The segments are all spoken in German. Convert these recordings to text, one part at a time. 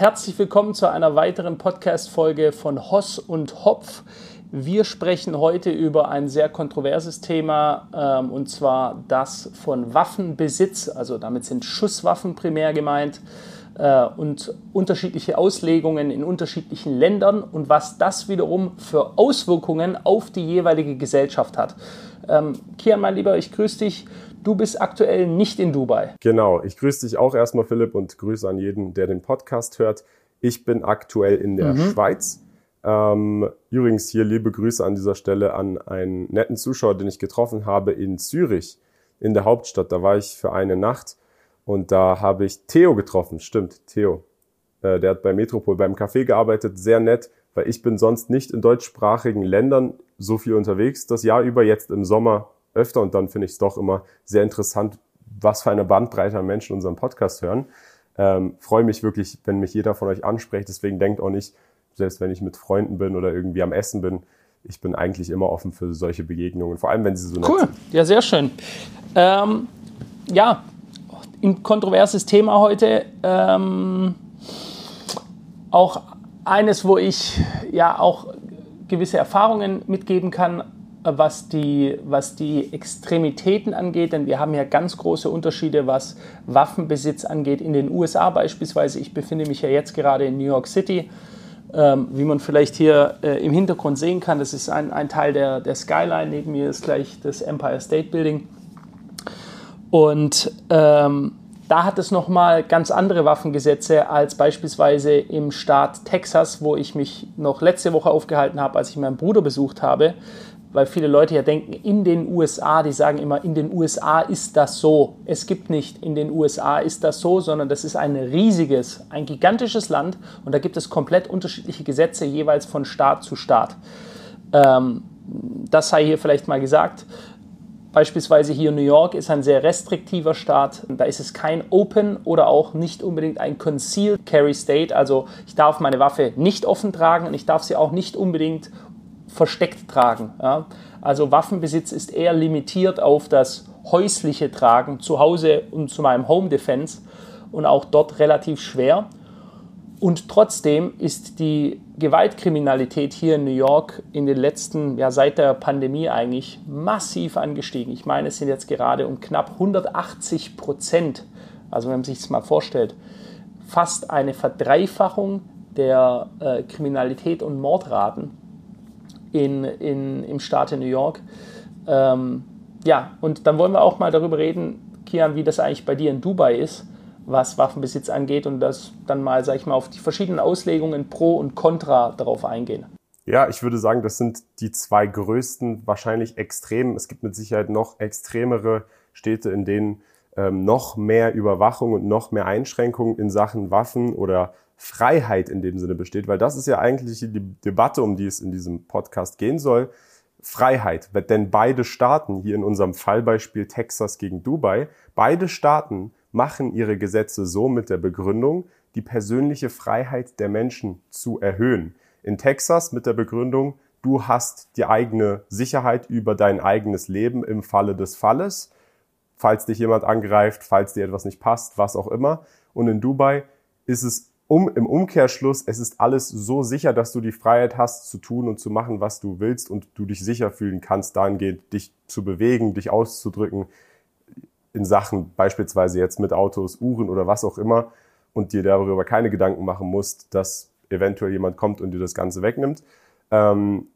herzlich willkommen zu einer weiteren Podcast-Folge von Hoss und Hopf. Wir sprechen heute über ein sehr kontroverses Thema ähm, und zwar das von Waffenbesitz. Also damit sind Schusswaffen primär gemeint äh, und unterschiedliche Auslegungen in unterschiedlichen Ländern und was das wiederum für Auswirkungen auf die jeweilige Gesellschaft hat. Ähm, Kian, mein Lieber, ich grüße dich. Du bist aktuell nicht in Dubai. Genau, ich grüße dich auch erstmal, Philipp, und grüße an jeden, der den Podcast hört. Ich bin aktuell in der mhm. Schweiz. Ähm, übrigens hier liebe Grüße an dieser Stelle an einen netten Zuschauer, den ich getroffen habe in Zürich, in der Hauptstadt. Da war ich für eine Nacht und da habe ich Theo getroffen. Stimmt, Theo. Äh, der hat bei Metropol beim Café gearbeitet. Sehr nett, weil ich bin sonst nicht in deutschsprachigen Ländern so viel unterwegs. Das Jahr über jetzt im Sommer öfter und dann finde ich es doch immer sehr interessant, was für eine Bandbreite an Menschen unseren Podcast hören. Ähm, freue mich wirklich, wenn mich jeder von euch anspricht. Deswegen denkt auch nicht, selbst wenn ich mit Freunden bin oder irgendwie am Essen bin, ich bin eigentlich immer offen für solche Begegnungen, vor allem wenn sie so nett cool. sind. Cool, ja, sehr schön. Ähm, ja, ein kontroverses Thema heute. Ähm, auch eines, wo ich ja auch gewisse Erfahrungen mitgeben kann, was die, was die Extremitäten angeht, denn wir haben ja ganz große Unterschiede, was Waffenbesitz angeht. In den USA beispielsweise, ich befinde mich ja jetzt gerade in New York City, ähm, wie man vielleicht hier äh, im Hintergrund sehen kann, das ist ein, ein Teil der, der Skyline, neben mir ist gleich das Empire State Building. Und ähm, da hat es nochmal ganz andere Waffengesetze als beispielsweise im Staat Texas, wo ich mich noch letzte Woche aufgehalten habe, als ich meinen Bruder besucht habe weil viele Leute ja denken, in den USA, die sagen immer, in den USA ist das so. Es gibt nicht, in den USA ist das so, sondern das ist ein riesiges, ein gigantisches Land und da gibt es komplett unterschiedliche Gesetze jeweils von Staat zu Staat. Ähm, das sei hier vielleicht mal gesagt. Beispielsweise hier New York ist ein sehr restriktiver Staat. Da ist es kein Open oder auch nicht unbedingt ein Concealed Carry State. Also ich darf meine Waffe nicht offen tragen und ich darf sie auch nicht unbedingt versteckt tragen. Ja? Also Waffenbesitz ist eher limitiert auf das häusliche Tragen zu Hause und zu meinem Home Defense und auch dort relativ schwer. Und trotzdem ist die Gewaltkriminalität hier in New York in den letzten, ja seit der Pandemie eigentlich massiv angestiegen. Ich meine, es sind jetzt gerade um knapp 180 Prozent, also wenn man sich das mal vorstellt, fast eine Verdreifachung der äh, Kriminalität und Mordraten in, in, im Staat New York. Ähm, ja, und dann wollen wir auch mal darüber reden, Kian, wie das eigentlich bei dir in Dubai ist, was Waffenbesitz angeht und das dann mal, sag ich mal, auf die verschiedenen Auslegungen pro und contra darauf eingehen. Ja, ich würde sagen, das sind die zwei größten, wahrscheinlich extremen. Es gibt mit Sicherheit noch extremere Städte, in denen ähm, noch mehr Überwachung und noch mehr Einschränkungen in Sachen Waffen oder Freiheit in dem Sinne besteht, weil das ist ja eigentlich die Debatte, um die es in diesem Podcast gehen soll. Freiheit, denn beide Staaten, hier in unserem Fallbeispiel Texas gegen Dubai, beide Staaten machen ihre Gesetze so mit der Begründung, die persönliche Freiheit der Menschen zu erhöhen. In Texas mit der Begründung, du hast die eigene Sicherheit über dein eigenes Leben im Falle des Falles, falls dich jemand angreift, falls dir etwas nicht passt, was auch immer. Und in Dubai ist es um, im Umkehrschluss, es ist alles so sicher, dass du die Freiheit hast, zu tun und zu machen, was du willst und du dich sicher fühlen kannst, dahingehend dich zu bewegen, dich auszudrücken in Sachen beispielsweise jetzt mit Autos, Uhren oder was auch immer und dir darüber keine Gedanken machen musst, dass eventuell jemand kommt und dir das Ganze wegnimmt. Ähm,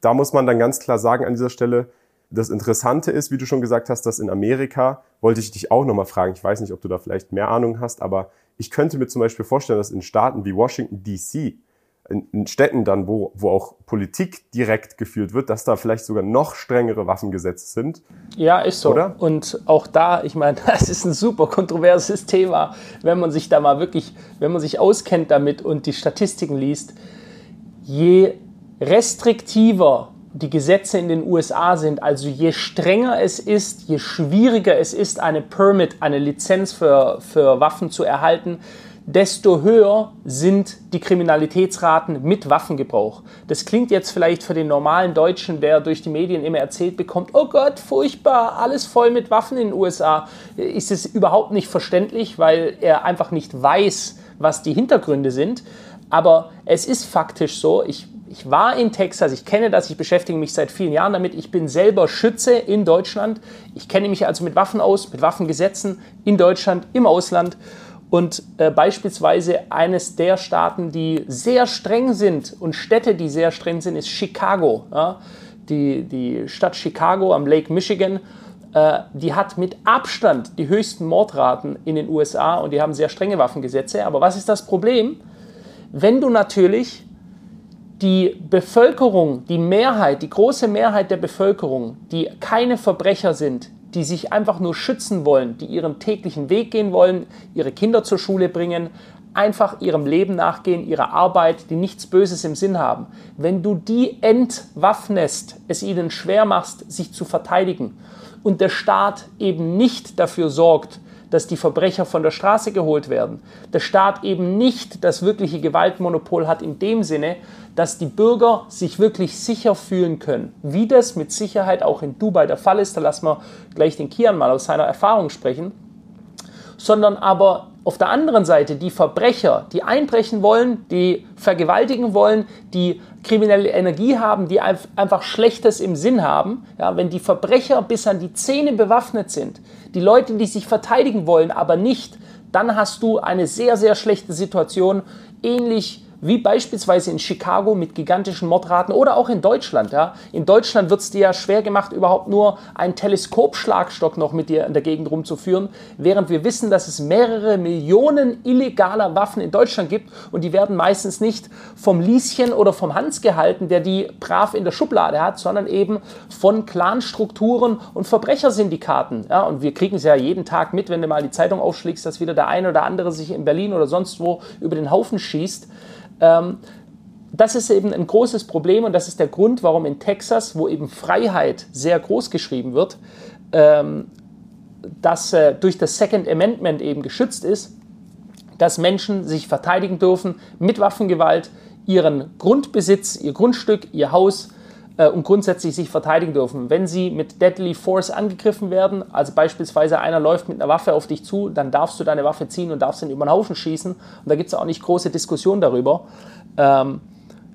da muss man dann ganz klar sagen an dieser Stelle, das Interessante ist, wie du schon gesagt hast, dass in Amerika, wollte ich dich auch nochmal fragen, ich weiß nicht, ob du da vielleicht mehr Ahnung hast, aber ich könnte mir zum Beispiel vorstellen, dass in Staaten wie Washington DC, in, in Städten dann, wo, wo auch Politik direkt geführt wird, dass da vielleicht sogar noch strengere Waffengesetze sind. Ja, ist so. Oder? Und auch da, ich meine, das ist ein super kontroverses Thema, wenn man sich da mal wirklich, wenn man sich auskennt damit und die Statistiken liest. Je restriktiver die Gesetze in den USA sind, also je strenger es ist, je schwieriger es ist, eine Permit, eine Lizenz für, für Waffen zu erhalten, desto höher sind die Kriminalitätsraten mit Waffengebrauch. Das klingt jetzt vielleicht für den normalen Deutschen, der durch die Medien immer erzählt bekommt, oh Gott, furchtbar, alles voll mit Waffen in den USA. Ist es überhaupt nicht verständlich, weil er einfach nicht weiß, was die Hintergründe sind. Aber es ist faktisch so, ich, ich war in Texas, ich kenne das, ich beschäftige mich seit vielen Jahren damit. Ich bin selber Schütze in Deutschland. Ich kenne mich also mit Waffen aus, mit Waffengesetzen in Deutschland, im Ausland. Und äh, beispielsweise eines der Staaten, die sehr streng sind und Städte, die sehr streng sind, ist Chicago. Ja? Die, die Stadt Chicago am Lake Michigan, äh, die hat mit Abstand die höchsten Mordraten in den USA und die haben sehr strenge Waffengesetze. Aber was ist das Problem? Wenn du natürlich die Bevölkerung, die Mehrheit, die große Mehrheit der Bevölkerung, die keine Verbrecher sind, die sich einfach nur schützen wollen, die ihren täglichen Weg gehen wollen, ihre Kinder zur Schule bringen, einfach ihrem Leben nachgehen, ihrer Arbeit, die nichts Böses im Sinn haben. Wenn du die entwaffnest, es ihnen schwer machst, sich zu verteidigen und der Staat eben nicht dafür sorgt, dass die Verbrecher von der Straße geholt werden. Der Staat eben nicht das wirkliche Gewaltmonopol hat in dem Sinne, dass die Bürger sich wirklich sicher fühlen können. Wie das mit Sicherheit auch in Dubai der Fall ist, da lassen wir gleich den Kian mal aus seiner Erfahrung sprechen, sondern aber auf der anderen Seite die Verbrecher, die einbrechen wollen, die vergewaltigen wollen, die kriminelle Energie haben, die einfach Schlechtes im Sinn haben, ja, wenn die Verbrecher bis an die Zähne bewaffnet sind, die Leute, die sich verteidigen wollen, aber nicht, dann hast du eine sehr, sehr schlechte Situation, ähnlich wie beispielsweise in Chicago mit gigantischen Mordraten oder auch in Deutschland. Ja. In Deutschland wird es dir ja schwer gemacht, überhaupt nur einen Teleskopschlagstock noch mit dir in der Gegend rumzuführen, während wir wissen, dass es mehrere Millionen illegaler Waffen in Deutschland gibt und die werden meistens nicht vom Lieschen oder vom Hans gehalten, der die brav in der Schublade hat, sondern eben von Clanstrukturen und Verbrechersyndikaten. Ja. Und wir kriegen es ja jeden Tag mit, wenn du mal die Zeitung aufschlägst, dass wieder der eine oder andere sich in Berlin oder sonst wo über den Haufen schießt. Ähm, das ist eben ein großes Problem und das ist der Grund, warum in Texas, wo eben Freiheit sehr groß geschrieben wird, ähm, das äh, durch das Second Amendment eben geschützt ist, dass Menschen sich verteidigen dürfen mit Waffengewalt, ihren Grundbesitz, ihr Grundstück, ihr Haus äh, und grundsätzlich sich verteidigen dürfen. Wenn sie mit Deadly Force angegriffen werden, also beispielsweise einer läuft mit einer Waffe auf dich zu, dann darfst du deine Waffe ziehen und darfst ihn über den Haufen schießen. Und da gibt es auch nicht große Diskussion darüber. Ähm,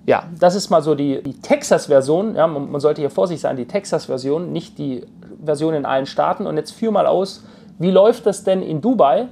ja, das ist mal so die, die Texas-Version. Ja, man, man, sollte hier vorsichtig sein, die Texas-Version, nicht die Version in allen Staaten. Und jetzt führ mal aus, wie läuft das denn in Dubai?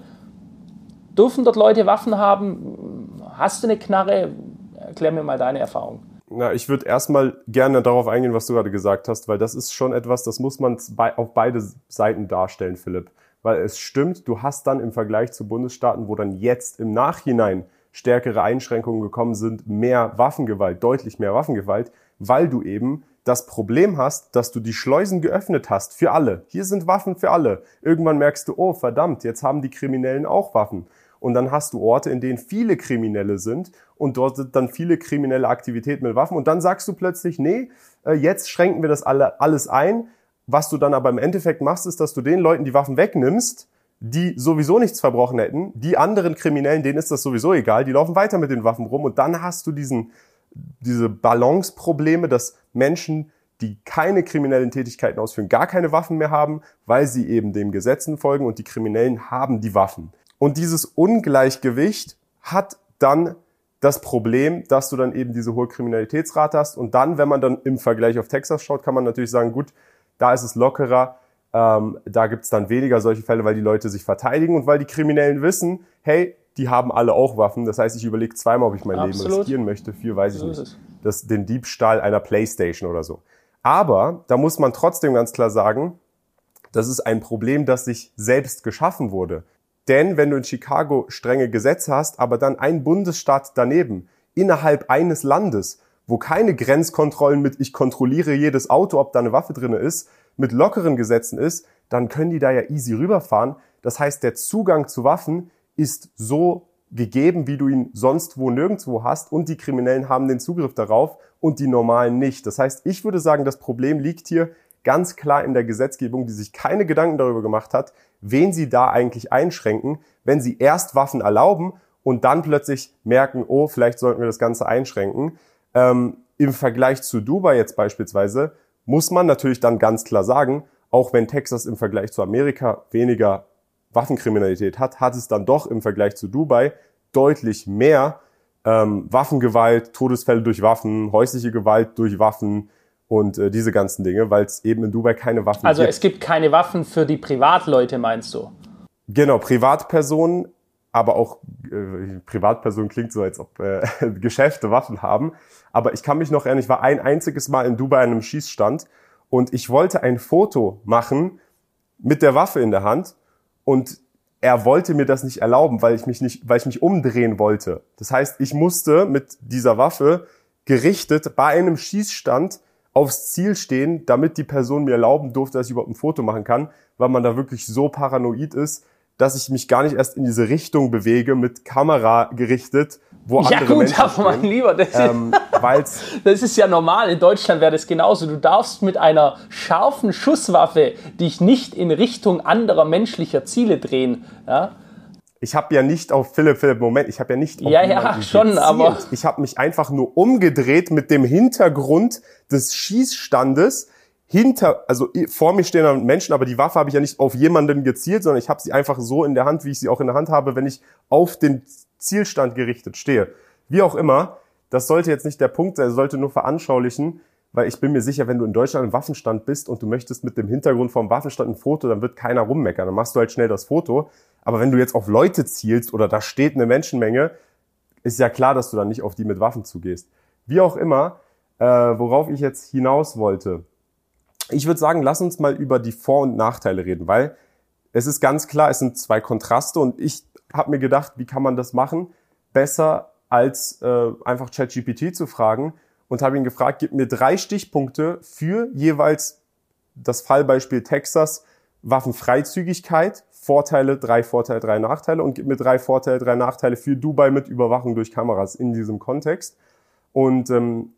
Dürfen dort Leute Waffen haben? Hast du eine Knarre? Erklär mir mal deine Erfahrung. Na, ich würde erstmal gerne darauf eingehen, was du gerade gesagt hast, weil das ist schon etwas, das muss man auf beide Seiten darstellen, Philipp. Weil es stimmt, du hast dann im Vergleich zu Bundesstaaten, wo dann jetzt im Nachhinein stärkere Einschränkungen gekommen sind, mehr Waffengewalt, deutlich mehr Waffengewalt, weil du eben das Problem hast, dass du die Schleusen geöffnet hast für alle. Hier sind Waffen für alle. Irgendwann merkst du, oh verdammt, jetzt haben die Kriminellen auch Waffen. Und dann hast du Orte, in denen viele Kriminelle sind und dort sind dann viele kriminelle Aktivitäten mit Waffen. Und dann sagst du plötzlich, nee, äh, jetzt schränken wir das alle, alles ein. Was du dann aber im Endeffekt machst, ist, dass du den Leuten die Waffen wegnimmst, die sowieso nichts verbrochen hätten. Die anderen Kriminellen, denen ist das sowieso egal, die laufen weiter mit den Waffen rum. Und dann hast du diesen, diese Balance-Probleme, dass Menschen, die keine kriminellen Tätigkeiten ausführen, gar keine Waffen mehr haben, weil sie eben dem Gesetzen folgen und die Kriminellen haben die Waffen. Und dieses Ungleichgewicht hat dann das Problem, dass du dann eben diese hohe Kriminalitätsrate hast. Und dann, wenn man dann im Vergleich auf Texas schaut, kann man natürlich sagen, gut, da ist es lockerer, ähm, da gibt's dann weniger solche Fälle, weil die Leute sich verteidigen und weil die Kriminellen wissen, hey, die haben alle auch Waffen. Das heißt, ich überlege zweimal, ob ich mein Absolut. Leben riskieren möchte für, weiß ich nicht, das, den Diebstahl einer Playstation oder so. Aber da muss man trotzdem ganz klar sagen, das ist ein Problem, das sich selbst geschaffen wurde. Denn wenn du in Chicago strenge Gesetze hast, aber dann ein Bundesstaat daneben, innerhalb eines Landes, wo keine Grenzkontrollen mit ich kontrolliere jedes Auto, ob da eine Waffe drinne ist, mit lockeren Gesetzen ist, dann können die da ja easy rüberfahren. Das heißt, der Zugang zu Waffen ist so gegeben, wie du ihn sonst wo nirgendwo hast und die Kriminellen haben den Zugriff darauf und die normalen nicht. Das heißt, ich würde sagen, das Problem liegt hier ganz klar in der Gesetzgebung, die sich keine Gedanken darüber gemacht hat, wen sie da eigentlich einschränken, wenn sie erst Waffen erlauben und dann plötzlich merken, oh, vielleicht sollten wir das Ganze einschränken. Ähm, Im Vergleich zu Dubai jetzt beispielsweise muss man natürlich dann ganz klar sagen, auch wenn Texas im Vergleich zu Amerika weniger Waffenkriminalität hat, hat es dann doch im Vergleich zu Dubai deutlich mehr ähm, Waffengewalt, Todesfälle durch Waffen, häusliche Gewalt durch Waffen und äh, diese ganzen Dinge, weil es eben in Dubai keine Waffen also gibt. Also es gibt keine Waffen für die Privatleute, meinst du? Genau, Privatpersonen, aber auch äh, Privatpersonen klingt so, als ob äh, Geschäfte Waffen haben. Aber ich kann mich noch erinnern, ich war ein einziges Mal in Dubai an einem Schießstand und ich wollte ein Foto machen mit der Waffe in der Hand und er wollte mir das nicht erlauben, weil ich mich nicht, weil ich mich umdrehen wollte. Das heißt, ich musste mit dieser Waffe gerichtet bei einem Schießstand aufs Ziel stehen, damit die Person mir erlauben durfte, dass ich überhaupt ein Foto machen kann, weil man da wirklich so paranoid ist, dass ich mich gar nicht erst in diese Richtung bewege, mit Kamera gerichtet, wo ja, andere gut, Menschen aber mein Lieber, das, ähm, ist, das ist ja normal. In Deutschland wäre das genauso. Du darfst mit einer scharfen Schusswaffe dich nicht in Richtung anderer menschlicher Ziele drehen. Ja? Ich habe ja nicht auf Philipp, Philipp, Moment, ich habe ja nicht auf Ja, ja, schon, gezielt. aber ich habe mich einfach nur umgedreht mit dem Hintergrund des Schießstandes hinter, also vor mir stehen Menschen, aber die Waffe habe ich ja nicht auf jemanden gezielt, sondern ich habe sie einfach so in der Hand, wie ich sie auch in der Hand habe, wenn ich auf den Zielstand gerichtet stehe. Wie auch immer, das sollte jetzt nicht der Punkt sein, es sollte nur veranschaulichen, weil ich bin mir sicher, wenn du in Deutschland im Waffenstand bist und du möchtest mit dem Hintergrund vom Waffenstand ein Foto, dann wird keiner rummeckern, dann machst du halt schnell das Foto. Aber wenn du jetzt auf Leute zielst oder da steht eine Menschenmenge, ist ja klar, dass du dann nicht auf die mit Waffen zugehst. Wie auch immer, äh, worauf ich jetzt hinaus wollte ich würde sagen, lass uns mal über die Vor- und Nachteile reden, weil es ist ganz klar, es sind zwei Kontraste und ich habe mir gedacht, wie kann man das machen? Besser als äh, einfach ChatGPT zu fragen und habe ihn gefragt, gib mir drei Stichpunkte für jeweils das Fallbeispiel Texas, Waffenfreizügigkeit, Vorteile, drei Vorteile, drei Nachteile und gib mir drei Vorteile, drei Nachteile für Dubai mit Überwachung durch Kameras in diesem Kontext. Und ähm,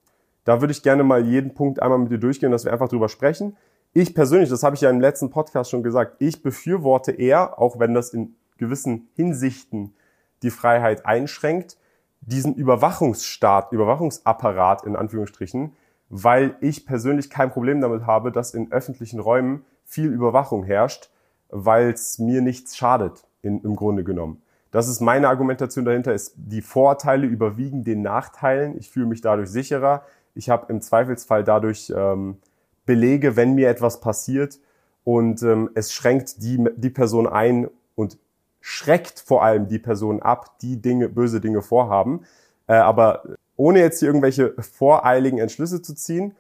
da würde ich gerne mal jeden Punkt einmal mit dir durchgehen, dass wir einfach drüber sprechen. Ich persönlich, das habe ich ja im letzten Podcast schon gesagt, ich befürworte eher, auch wenn das in gewissen Hinsichten die Freiheit einschränkt, diesen Überwachungsstaat, Überwachungsapparat in Anführungsstrichen, weil ich persönlich kein Problem damit habe, dass in öffentlichen Räumen viel Überwachung herrscht, weil es mir nichts schadet, in, im Grunde genommen. Das ist meine Argumentation dahinter, ist die Vorteile überwiegen den Nachteilen. Ich fühle mich dadurch sicherer. Ich habe im Zweifelsfall dadurch ähm, Belege, wenn mir etwas passiert und ähm, es schränkt die, die Person ein und schreckt vor allem die Person ab, die Dinge, böse Dinge vorhaben. Äh, aber ohne jetzt hier irgendwelche voreiligen Entschlüsse zu ziehen,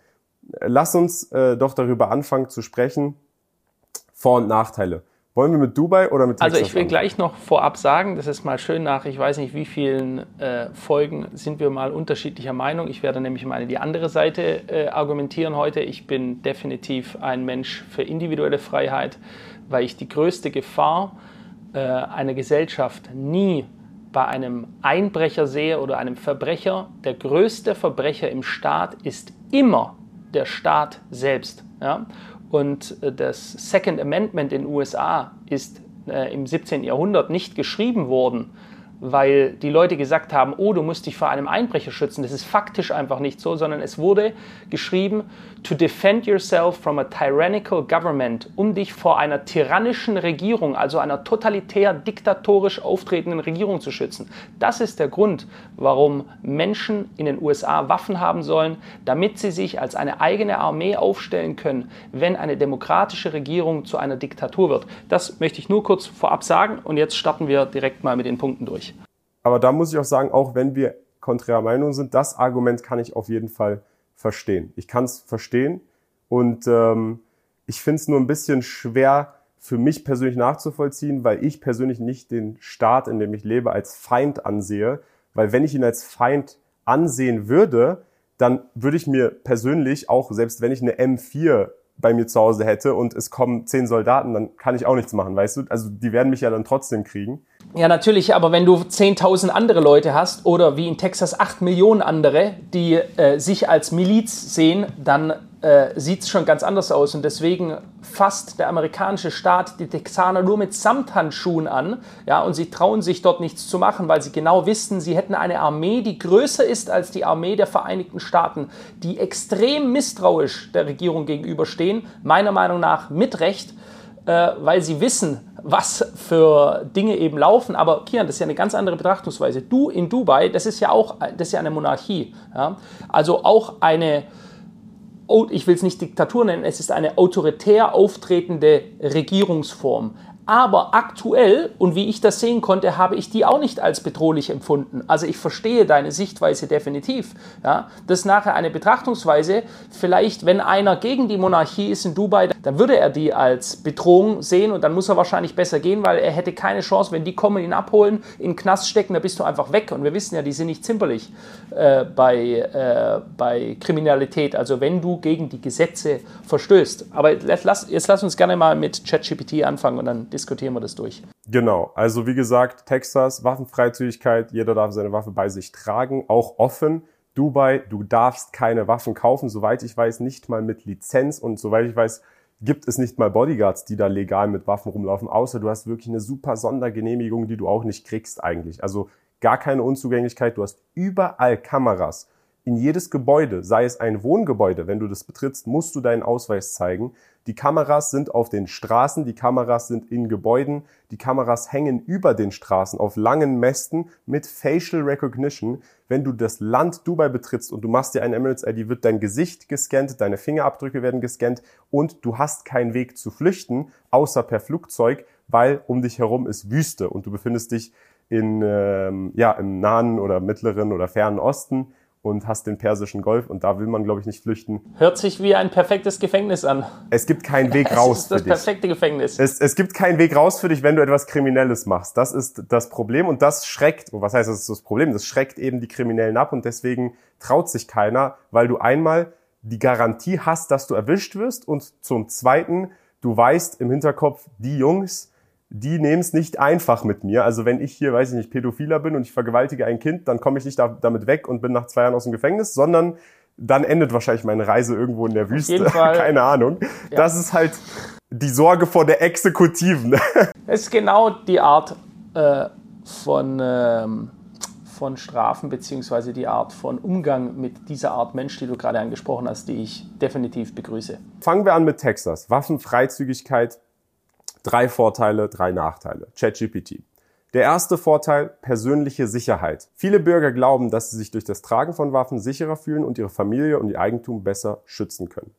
lass uns äh, doch darüber anfangen zu sprechen, Vor- und Nachteile. Wollen wir mit Dubai oder mit Texas Also ich will gleich noch vorab sagen, das ist mal schön nach, ich weiß nicht wie vielen äh, Folgen sind wir mal unterschiedlicher Meinung. Ich werde nämlich mal die andere Seite äh, argumentieren heute. Ich bin definitiv ein Mensch für individuelle Freiheit, weil ich die größte Gefahr äh, einer Gesellschaft nie bei einem Einbrecher sehe oder einem Verbrecher. Der größte Verbrecher im Staat ist immer der Staat selbst. Ja? Und äh, das Second Amendment in den USA ist äh, im 17. Jahrhundert nicht geschrieben worden, weil die Leute gesagt haben, oh, du musst dich vor einem Einbrecher schützen. Das ist faktisch einfach nicht so, sondern es wurde geschrieben, to defend yourself from a tyrannical government, um dich vor einer tyrannischen Regierung, also einer totalitär diktatorisch auftretenden Regierung zu schützen. Das ist der Grund, warum Menschen in den USA Waffen haben sollen, damit sie sich als eine eigene Armee aufstellen können, wenn eine demokratische Regierung zu einer Diktatur wird. Das möchte ich nur kurz vorab sagen und jetzt starten wir direkt mal mit den Punkten durch. Aber da muss ich auch sagen, auch wenn wir konträrer Meinung sind, das Argument kann ich auf jeden Fall verstehen. Ich kann es verstehen und ähm, ich finde es nur ein bisschen schwer für mich persönlich nachzuvollziehen, weil ich persönlich nicht den Staat, in dem ich lebe, als Feind ansehe. Weil wenn ich ihn als Feind ansehen würde, dann würde ich mir persönlich auch, selbst wenn ich eine M4 bei mir zu Hause hätte und es kommen zehn Soldaten, dann kann ich auch nichts machen, weißt du? Also die werden mich ja dann trotzdem kriegen. Ja, natürlich, aber wenn du 10.000 andere Leute hast oder wie in Texas 8 Millionen andere, die äh, sich als Miliz sehen, dann äh, sieht es schon ganz anders aus. Und deswegen fasst der amerikanische Staat die Texaner nur mit Samthandschuhen an. Ja, und sie trauen sich dort nichts zu machen, weil sie genau wissen, sie hätten eine Armee, die größer ist als die Armee der Vereinigten Staaten, die extrem misstrauisch der Regierung gegenüberstehen, meiner Meinung nach mit Recht äh, weil sie wissen, was für Dinge eben laufen. Aber Kian, das ist ja eine ganz andere Betrachtungsweise. Du in Dubai, das ist ja auch, das ist ja eine Monarchie. Ja? Also auch eine, ich will es nicht Diktatur nennen, es ist eine autoritär auftretende Regierungsform. Aber aktuell, und wie ich das sehen konnte, habe ich die auch nicht als bedrohlich empfunden. Also ich verstehe deine Sichtweise definitiv. Ja? Das ist nachher eine Betrachtungsweise, vielleicht wenn einer gegen die Monarchie ist in Dubai, dann würde er die als Bedrohung sehen und dann muss er wahrscheinlich besser gehen, weil er hätte keine Chance, wenn die kommen, ihn abholen, in den Knast stecken, da bist du einfach weg. Und wir wissen ja, die sind nicht zimperlich äh, bei, äh, bei Kriminalität, also wenn du gegen die Gesetze verstößt. Aber jetzt lass, jetzt lass uns gerne mal mit ChatGPT anfangen und dann diskutieren wir das durch. Genau, also wie gesagt, Texas, Waffenfreizügigkeit, jeder darf seine Waffe bei sich tragen, auch offen. Dubai, du darfst keine Waffen kaufen, soweit ich weiß, nicht mal mit Lizenz und soweit ich weiß, gibt es nicht mal Bodyguards, die da legal mit Waffen rumlaufen, außer du hast wirklich eine super Sondergenehmigung, die du auch nicht kriegst eigentlich. Also gar keine Unzugänglichkeit, du hast überall Kameras in jedes Gebäude, sei es ein Wohngebäude, wenn du das betrittst, musst du deinen Ausweis zeigen. Die Kameras sind auf den Straßen, die Kameras sind in Gebäuden, die Kameras hängen über den Straßen auf langen Mästen mit Facial Recognition. Wenn du das Land Dubai betrittst und du machst dir ein Emirates ID, wird dein Gesicht gescannt, deine Fingerabdrücke werden gescannt und du hast keinen Weg zu flüchten, außer per Flugzeug, weil um dich herum ist Wüste und du befindest dich in, ähm, ja, im nahen oder mittleren oder fernen Osten und hast den persischen Golf und da will man, glaube ich, nicht flüchten. Hört sich wie ein perfektes Gefängnis an. Es gibt keinen Weg raus. Es ist das für dich. perfekte Gefängnis. Es, es gibt keinen Weg raus für dich, wenn du etwas Kriminelles machst. Das ist das Problem und das schreckt, und was heißt das ist das Problem? Das schreckt eben die Kriminellen ab und deswegen traut sich keiner, weil du einmal die Garantie hast, dass du erwischt wirst und zum Zweiten, du weißt im Hinterkopf, die Jungs, die nehmen es nicht einfach mit mir. Also wenn ich hier, weiß ich nicht, Pädophiler bin und ich vergewaltige ein Kind, dann komme ich nicht da, damit weg und bin nach zwei Jahren aus dem Gefängnis, sondern dann endet wahrscheinlich meine Reise irgendwo in der Wüste. Keine Ahnung. Ja. Das ist halt die Sorge vor der Exekutiven. Es ist genau die Art äh, von, ähm, von Strafen beziehungsweise die Art von Umgang mit dieser Art Mensch, die du gerade angesprochen hast, die ich definitiv begrüße. Fangen wir an mit Texas. Waffenfreizügigkeit Drei Vorteile, drei Nachteile. ChatGPT. Der erste Vorteil, persönliche Sicherheit. Viele Bürger glauben, dass sie sich durch das Tragen von Waffen sicherer fühlen und ihre Familie und ihr Eigentum besser schützen können.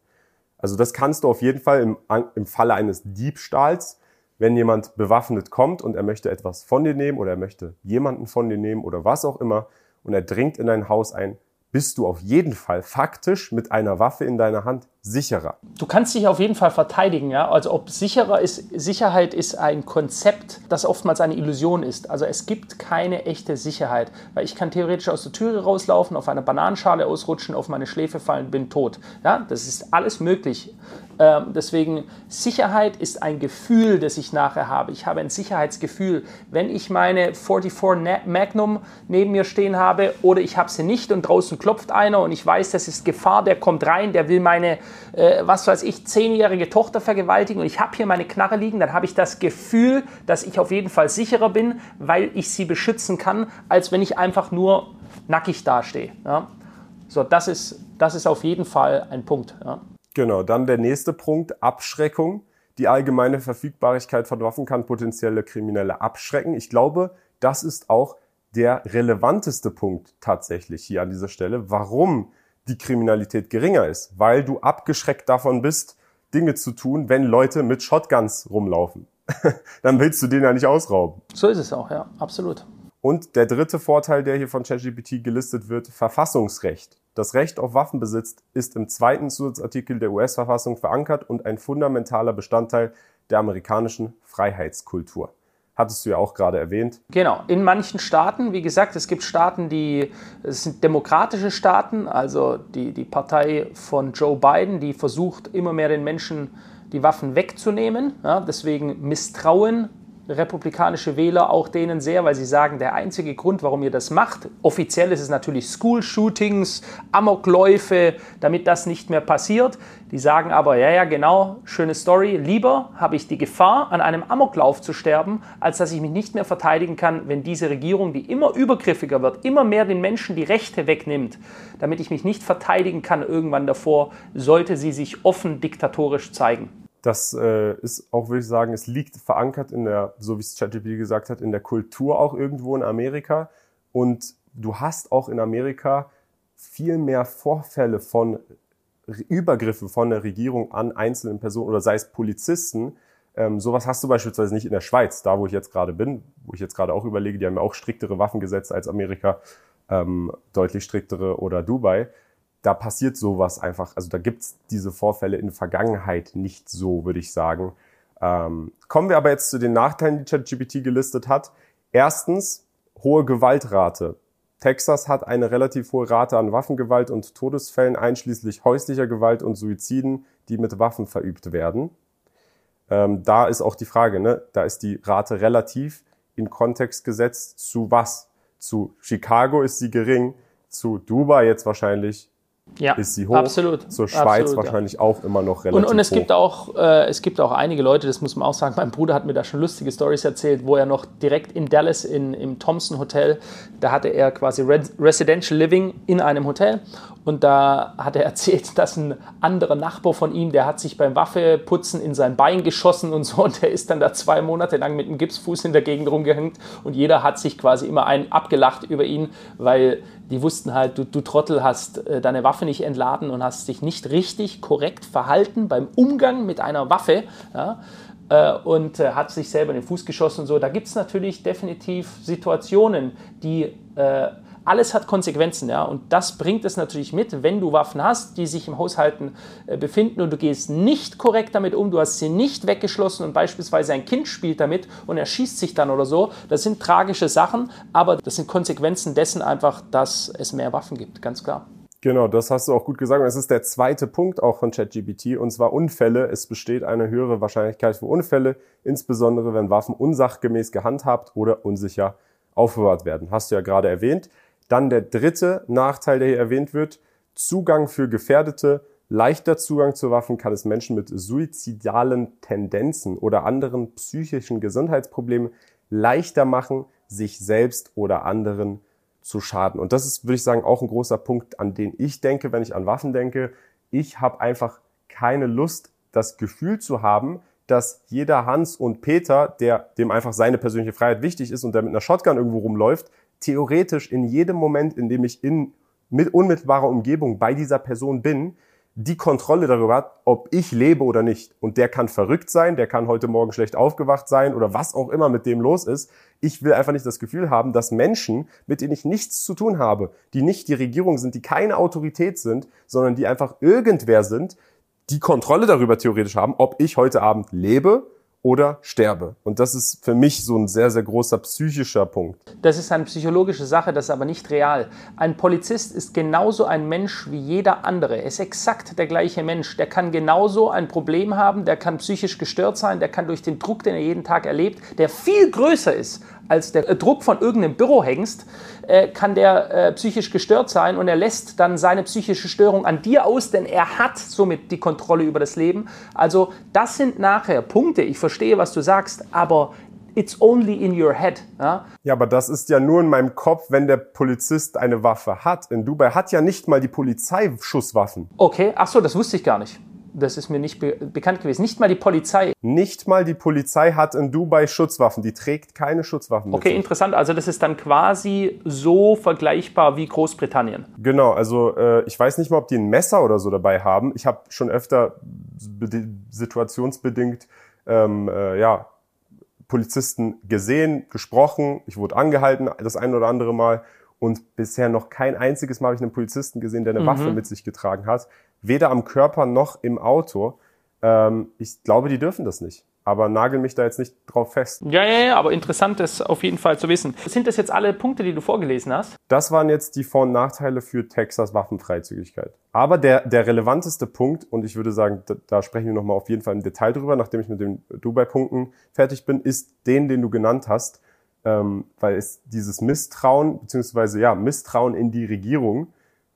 Also das kannst du auf jeden Fall im, im Falle eines Diebstahls, wenn jemand bewaffnet kommt und er möchte etwas von dir nehmen oder er möchte jemanden von dir nehmen oder was auch immer und er dringt in dein Haus ein, bist du auf jeden Fall faktisch mit einer Waffe in deiner Hand sicherer. Du kannst dich auf jeden Fall verteidigen, ja. Also ob sicherer ist, Sicherheit ist ein Konzept, das oftmals eine Illusion ist. Also es gibt keine echte Sicherheit, weil ich kann theoretisch aus der Türe rauslaufen, auf einer Bananenschale ausrutschen, auf meine Schläfe fallen, bin tot. Ja, das ist alles möglich. Ähm, deswegen Sicherheit ist ein Gefühl, das ich nachher habe. Ich habe ein Sicherheitsgefühl, wenn ich meine 44 Magnum neben mir stehen habe oder ich habe sie nicht und draußen klopft einer und ich weiß, das ist Gefahr, der kommt rein, der will meine äh, was weiß ich, zehnjährige Tochter vergewaltigen und ich habe hier meine Knarre liegen, dann habe ich das Gefühl, dass ich auf jeden Fall sicherer bin, weil ich sie beschützen kann, als wenn ich einfach nur nackig dastehe. Ja? So, das ist, das ist auf jeden Fall ein Punkt. Ja? Genau, dann der nächste Punkt, Abschreckung. Die allgemeine Verfügbarkeit von Waffen kann potenzielle Kriminelle abschrecken. Ich glaube, das ist auch der relevanteste Punkt tatsächlich hier an dieser Stelle, warum die Kriminalität geringer ist, weil du abgeschreckt davon bist, Dinge zu tun, wenn Leute mit Shotguns rumlaufen. Dann willst du den ja nicht ausrauben. So ist es auch, ja, absolut. Und der dritte Vorteil, der hier von ChatGPT gelistet wird, Verfassungsrecht. Das Recht auf Waffenbesitz ist im zweiten Zusatzartikel der US-Verfassung verankert und ein fundamentaler Bestandteil der amerikanischen Freiheitskultur hattest du ja auch gerade erwähnt. Genau, in manchen Staaten, wie gesagt, es gibt Staaten, die es sind demokratische Staaten, also die, die Partei von Joe Biden, die versucht immer mehr den Menschen die Waffen wegzunehmen. Ja, deswegen misstrauen republikanische Wähler auch denen sehr, weil sie sagen, der einzige Grund, warum ihr das macht, offiziell ist es natürlich School-Shootings, Amokläufe, damit das nicht mehr passiert. Die sagen aber, ja, ja, genau, schöne Story, lieber habe ich die Gefahr, an einem Amoklauf zu sterben, als dass ich mich nicht mehr verteidigen kann, wenn diese Regierung, die immer übergriffiger wird, immer mehr den Menschen die Rechte wegnimmt, damit ich mich nicht verteidigen kann irgendwann davor, sollte sie sich offen diktatorisch zeigen. Das äh, ist auch, würde ich sagen, es liegt verankert in der, so wie es ChatGPT gesagt hat, in der Kultur auch irgendwo in Amerika. Und du hast auch in Amerika viel mehr Vorfälle von Übergriffen von der Regierung an einzelnen Personen oder sei es Polizisten. Ähm, sowas hast du beispielsweise nicht in der Schweiz, da wo ich jetzt gerade bin, wo ich jetzt gerade auch überlege, die haben ja auch striktere Waffengesetze als Amerika, ähm, deutlich striktere oder Dubai. Da passiert sowas einfach, also da gibt's diese Vorfälle in Vergangenheit nicht so, würde ich sagen. Ähm, kommen wir aber jetzt zu den Nachteilen, die ChatGPT gelistet hat. Erstens, hohe Gewaltrate. Texas hat eine relativ hohe Rate an Waffengewalt und Todesfällen, einschließlich häuslicher Gewalt und Suiziden, die mit Waffen verübt werden. Ähm, da ist auch die Frage, ne? da ist die Rate relativ in Kontext gesetzt zu was? Zu Chicago ist sie gering, zu Dubai jetzt wahrscheinlich ja, ist sie hoch. Absolut. Zur Schweiz absolut, wahrscheinlich ja. auch immer noch relativ hoch. Und, und es hoch. gibt auch äh, es gibt auch einige Leute, das muss man auch sagen. Mein Bruder hat mir da schon lustige Stories erzählt, wo er noch direkt in Dallas in, im Thompson Hotel, da hatte er quasi Residential Living in einem Hotel und da hat er erzählt, dass ein anderer Nachbar von ihm, der hat sich beim Waffeputzen in sein Bein geschossen und so. Und der ist dann da zwei Monate lang mit einem Gipsfuß in der Gegend rumgehängt. Und jeder hat sich quasi immer ein abgelacht über ihn, weil die wussten halt, du, du Trottel hast äh, deine Waffe nicht entladen und hast dich nicht richtig korrekt verhalten beim Umgang mit einer Waffe. Ja? Äh, und äh, hat sich selber in den Fuß geschossen und so. Da gibt es natürlich definitiv Situationen, die äh, alles hat Konsequenzen, ja. Und das bringt es natürlich mit, wenn du Waffen hast, die sich im Haushalten äh, befinden und du gehst nicht korrekt damit um, du hast sie nicht weggeschlossen und beispielsweise ein Kind spielt damit und er schießt sich dann oder so. Das sind tragische Sachen, aber das sind Konsequenzen dessen einfach, dass es mehr Waffen gibt, ganz klar. Genau, das hast du auch gut gesagt. Und es ist der zweite Punkt auch von ChatGPT, und zwar Unfälle. Es besteht eine höhere Wahrscheinlichkeit für Unfälle, insbesondere wenn Waffen unsachgemäß gehandhabt oder unsicher aufbewahrt werden. Hast du ja gerade erwähnt. Dann der dritte Nachteil, der hier erwähnt wird, Zugang für Gefährdete. Leichter Zugang zu Waffen kann es Menschen mit suizidalen Tendenzen oder anderen psychischen Gesundheitsproblemen leichter machen, sich selbst oder anderen zu schaden. Und das ist, würde ich sagen, auch ein großer Punkt, an den ich denke, wenn ich an Waffen denke. Ich habe einfach keine Lust, das Gefühl zu haben, dass jeder Hans und Peter, der dem einfach seine persönliche Freiheit wichtig ist und der mit einer Shotgun irgendwo rumläuft, theoretisch in jedem Moment, in dem ich in mit unmittelbarer Umgebung bei dieser Person bin, die Kontrolle darüber ob ich lebe oder nicht. Und der kann verrückt sein, der kann heute Morgen schlecht aufgewacht sein oder was auch immer mit dem los ist. Ich will einfach nicht das Gefühl haben, dass Menschen, mit denen ich nichts zu tun habe, die nicht die Regierung sind, die keine Autorität sind, sondern die einfach irgendwer sind, die Kontrolle darüber theoretisch haben, ob ich heute Abend lebe oder sterbe. Und das ist für mich so ein sehr, sehr großer psychischer Punkt. Das ist eine psychologische Sache, das ist aber nicht real. Ein Polizist ist genauso ein Mensch wie jeder andere. Er ist exakt der gleiche Mensch. Der kann genauso ein Problem haben, der kann psychisch gestört sein, der kann durch den Druck, den er jeden Tag erlebt, der viel größer ist als der Druck von irgendeinem Bürohengst, äh, kann der äh, psychisch gestört sein und er lässt dann seine psychische Störung an dir aus, denn er hat somit die Kontrolle über das Leben. Also das sind nachher Punkte, ich verstehe, was du sagst, aber it's only in your head. Ja? ja, aber das ist ja nur in meinem Kopf, wenn der Polizist eine Waffe hat. In Dubai hat ja nicht mal die Polizei Schusswaffen. Okay, ach so, das wusste ich gar nicht. Das ist mir nicht be bekannt gewesen. Nicht mal die Polizei. Nicht mal die Polizei hat in Dubai Schutzwaffen. Die trägt keine Schutzwaffen. Okay, interessant. Also das ist dann quasi so vergleichbar wie Großbritannien. Genau. Also äh, ich weiß nicht mal, ob die ein Messer oder so dabei haben. Ich habe schon öfter situationsbedingt ähm, äh, ja Polizisten gesehen, gesprochen. Ich wurde angehalten das ein oder andere Mal. Und bisher noch kein einziges Mal habe ich einen Polizisten gesehen, der eine mhm. Waffe mit sich getragen hat weder am Körper noch im Auto. Ähm, ich glaube, die dürfen das nicht. Aber nagel mich da jetzt nicht drauf fest. Ja, ja, ja, aber interessant ist auf jeden Fall zu wissen. Sind das jetzt alle Punkte, die du vorgelesen hast? Das waren jetzt die Vor- und Nachteile für Texas Waffenfreizügigkeit. Aber der, der relevanteste Punkt, und ich würde sagen, da, da sprechen wir nochmal auf jeden Fall im Detail drüber, nachdem ich mit den Dubai-Punkten fertig bin, ist den, den du genannt hast, ähm, weil es dieses Misstrauen, beziehungsweise ja, Misstrauen in die Regierung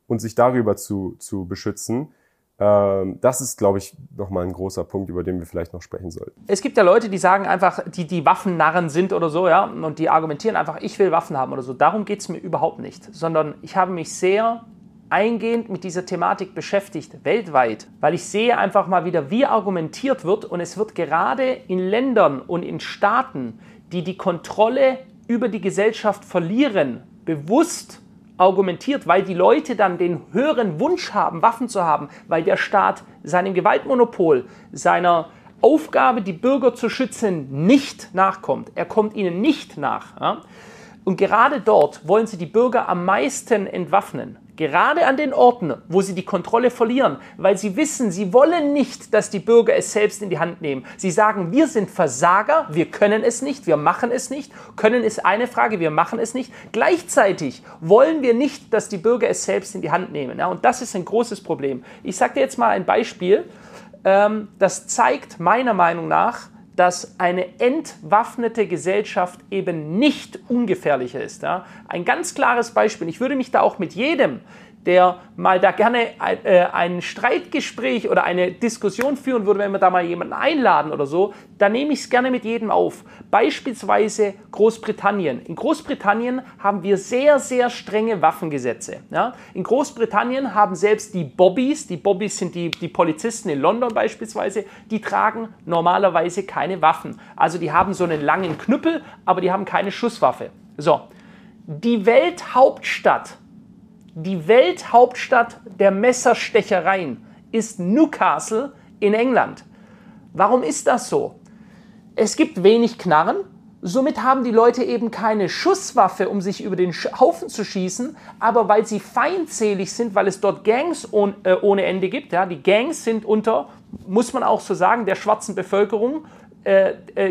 und sich darüber zu, zu beschützen, das ist, glaube ich, nochmal ein großer Punkt, über den wir vielleicht noch sprechen sollten. Es gibt ja Leute, die sagen einfach, die, die Waffennarren sind oder so, ja, und die argumentieren einfach, ich will Waffen haben oder so. Darum geht es mir überhaupt nicht, sondern ich habe mich sehr eingehend mit dieser Thematik beschäftigt, weltweit, weil ich sehe einfach mal wieder, wie argumentiert wird und es wird gerade in Ländern und in Staaten, die die Kontrolle über die Gesellschaft verlieren, bewusst argumentiert, weil die Leute dann den höheren Wunsch haben, Waffen zu haben, weil der Staat seinem Gewaltmonopol, seiner Aufgabe, die Bürger zu schützen, nicht nachkommt. Er kommt ihnen nicht nach. Und gerade dort wollen sie die Bürger am meisten entwaffnen. Gerade an den Orten, wo sie die Kontrolle verlieren, weil sie wissen, sie wollen nicht, dass die Bürger es selbst in die Hand nehmen. Sie sagen, wir sind Versager, wir können es nicht, wir machen es nicht. Können ist eine Frage, wir machen es nicht. Gleichzeitig wollen wir nicht, dass die Bürger es selbst in die Hand nehmen. Ja, und das ist ein großes Problem. Ich sage dir jetzt mal ein Beispiel, ähm, das zeigt meiner Meinung nach, dass eine entwaffnete Gesellschaft eben nicht ungefährlicher ist. Ja? Ein ganz klares Beispiel. Ich würde mich da auch mit jedem der mal da gerne äh, ein Streitgespräch oder eine Diskussion führen würde, wenn wir da mal jemanden einladen oder so, da nehme ich es gerne mit jedem auf. Beispielsweise Großbritannien. In Großbritannien haben wir sehr, sehr strenge Waffengesetze. Ja? In Großbritannien haben selbst die Bobbys, die Bobbys sind die, die Polizisten in London beispielsweise, die tragen normalerweise keine Waffen. Also die haben so einen langen Knüppel, aber die haben keine Schusswaffe. So, die Welthauptstadt die Welthauptstadt der Messerstechereien ist Newcastle in England. Warum ist das so? Es gibt wenig Knarren, somit haben die Leute eben keine Schusswaffe, um sich über den Haufen zu schießen, aber weil sie feindselig sind, weil es dort Gangs äh, ohne Ende gibt, ja, die Gangs sind unter, muss man auch so sagen, der schwarzen Bevölkerung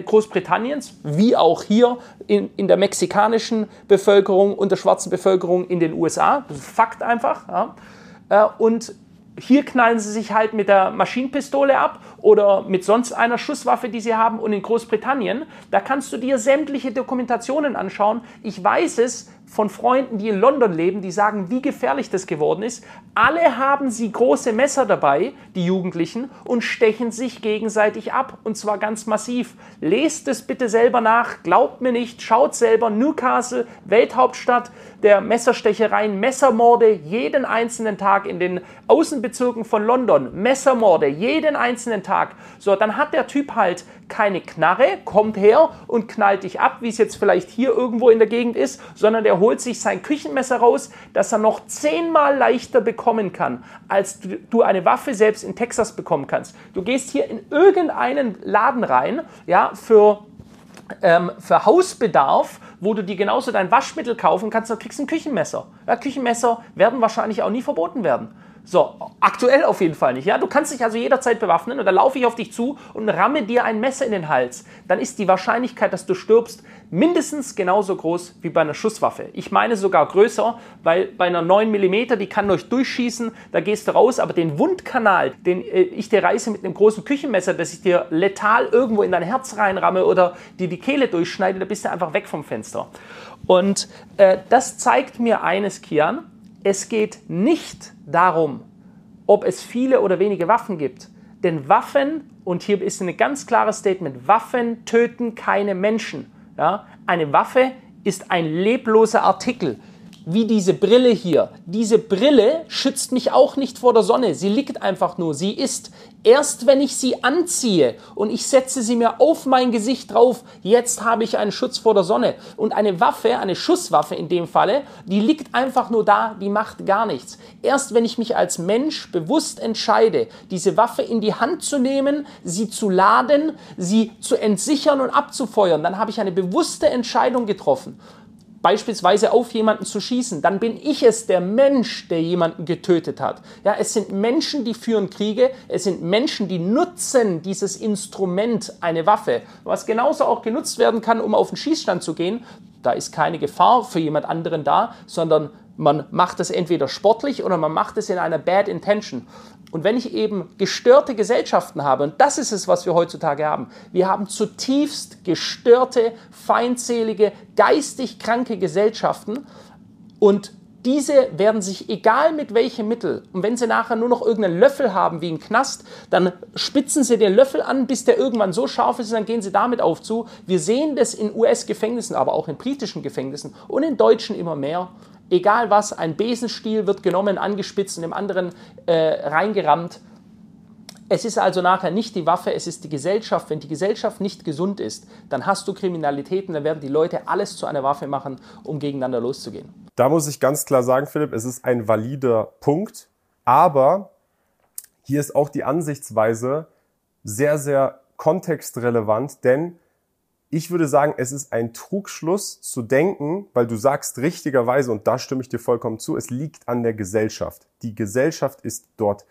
Großbritanniens, wie auch hier in, in der mexikanischen Bevölkerung und der schwarzen Bevölkerung in den USA. Das ist Fakt einfach. Ja. Äh, und hier knallen sie sich halt mit der Maschinenpistole ab oder mit sonst einer Schusswaffe, die sie haben. Und in Großbritannien, da kannst du dir sämtliche Dokumentationen anschauen. Ich weiß es, von Freunden, die in London leben, die sagen, wie gefährlich das geworden ist. Alle haben sie große Messer dabei, die Jugendlichen, und stechen sich gegenseitig ab. Und zwar ganz massiv. Lest es bitte selber nach, glaubt mir nicht, schaut selber. Newcastle, Welthauptstadt der Messerstechereien, Messermorde jeden einzelnen Tag in den Außenbezirken von London. Messermorde jeden einzelnen Tag. So, dann hat der Typ halt keine Knarre, kommt her und knallt dich ab, wie es jetzt vielleicht hier irgendwo in der Gegend ist, sondern der holt sich sein Küchenmesser raus, das er noch zehnmal leichter bekommen kann, als du eine Waffe selbst in Texas bekommen kannst. Du gehst hier in irgendeinen Laden rein, ja, für, ähm, für Hausbedarf, wo du dir genauso dein Waschmittel kaufen kannst, dann kriegst du ein Küchenmesser. Ja, Küchenmesser werden wahrscheinlich auch nie verboten werden. So, aktuell auf jeden Fall nicht. Ja? Du kannst dich also jederzeit bewaffnen und dann laufe ich auf dich zu und ramme dir ein Messer in den Hals. Dann ist die Wahrscheinlichkeit, dass du stirbst, mindestens genauso groß wie bei einer Schusswaffe. Ich meine sogar größer, weil bei einer 9 mm, die kann euch durchschießen, da gehst du raus, aber den Wundkanal, den äh, ich dir reiße mit einem großen Küchenmesser, dass ich dir letal irgendwo in dein Herz reinramme oder dir die Kehle durchschneide, da bist du einfach weg vom Fenster. Und äh, das zeigt mir eines, Kian, es geht nicht darum, ob es viele oder wenige Waffen gibt. Denn Waffen, und hier ist ein ganz klares Statement, Waffen töten keine Menschen. Ja? Eine Waffe ist ein lebloser Artikel wie diese Brille hier. Diese Brille schützt mich auch nicht vor der Sonne. Sie liegt einfach nur. Sie ist. Erst wenn ich sie anziehe und ich setze sie mir auf mein Gesicht drauf, jetzt habe ich einen Schutz vor der Sonne. Und eine Waffe, eine Schusswaffe in dem Falle, die liegt einfach nur da, die macht gar nichts. Erst wenn ich mich als Mensch bewusst entscheide, diese Waffe in die Hand zu nehmen, sie zu laden, sie zu entsichern und abzufeuern, dann habe ich eine bewusste Entscheidung getroffen beispielsweise auf jemanden zu schießen, dann bin ich es, der Mensch, der jemanden getötet hat. Ja, es sind Menschen, die führen Kriege, es sind Menschen, die nutzen dieses Instrument, eine Waffe, was genauso auch genutzt werden kann, um auf den Schießstand zu gehen. Da ist keine Gefahr für jemand anderen da, sondern man macht es entweder sportlich oder man macht es in einer Bad Intention. Und wenn ich eben gestörte Gesellschaften habe, und das ist es, was wir heutzutage haben, wir haben zutiefst gestörte, feindselige, geistig kranke Gesellschaften und diese werden sich, egal mit welchem Mittel, und wenn sie nachher nur noch irgendeinen Löffel haben wie ein Knast, dann spitzen sie den Löffel an, bis der irgendwann so scharf ist, dann gehen sie damit auf zu. Wir sehen das in US-Gefängnissen, aber auch in britischen Gefängnissen und in deutschen immer mehr Egal was, ein Besenstiel wird genommen, angespitzt und dem anderen äh, reingerammt. Es ist also nachher nicht die Waffe, es ist die Gesellschaft. Wenn die Gesellschaft nicht gesund ist, dann hast du Kriminalitäten, dann werden die Leute alles zu einer Waffe machen, um gegeneinander loszugehen. Da muss ich ganz klar sagen, Philipp, es ist ein valider Punkt, aber hier ist auch die Ansichtsweise sehr, sehr kontextrelevant, denn ich würde sagen, es ist ein Trugschluss zu denken, weil du sagst richtigerweise, und da stimme ich dir vollkommen zu, es liegt an der Gesellschaft. Die Gesellschaft ist dort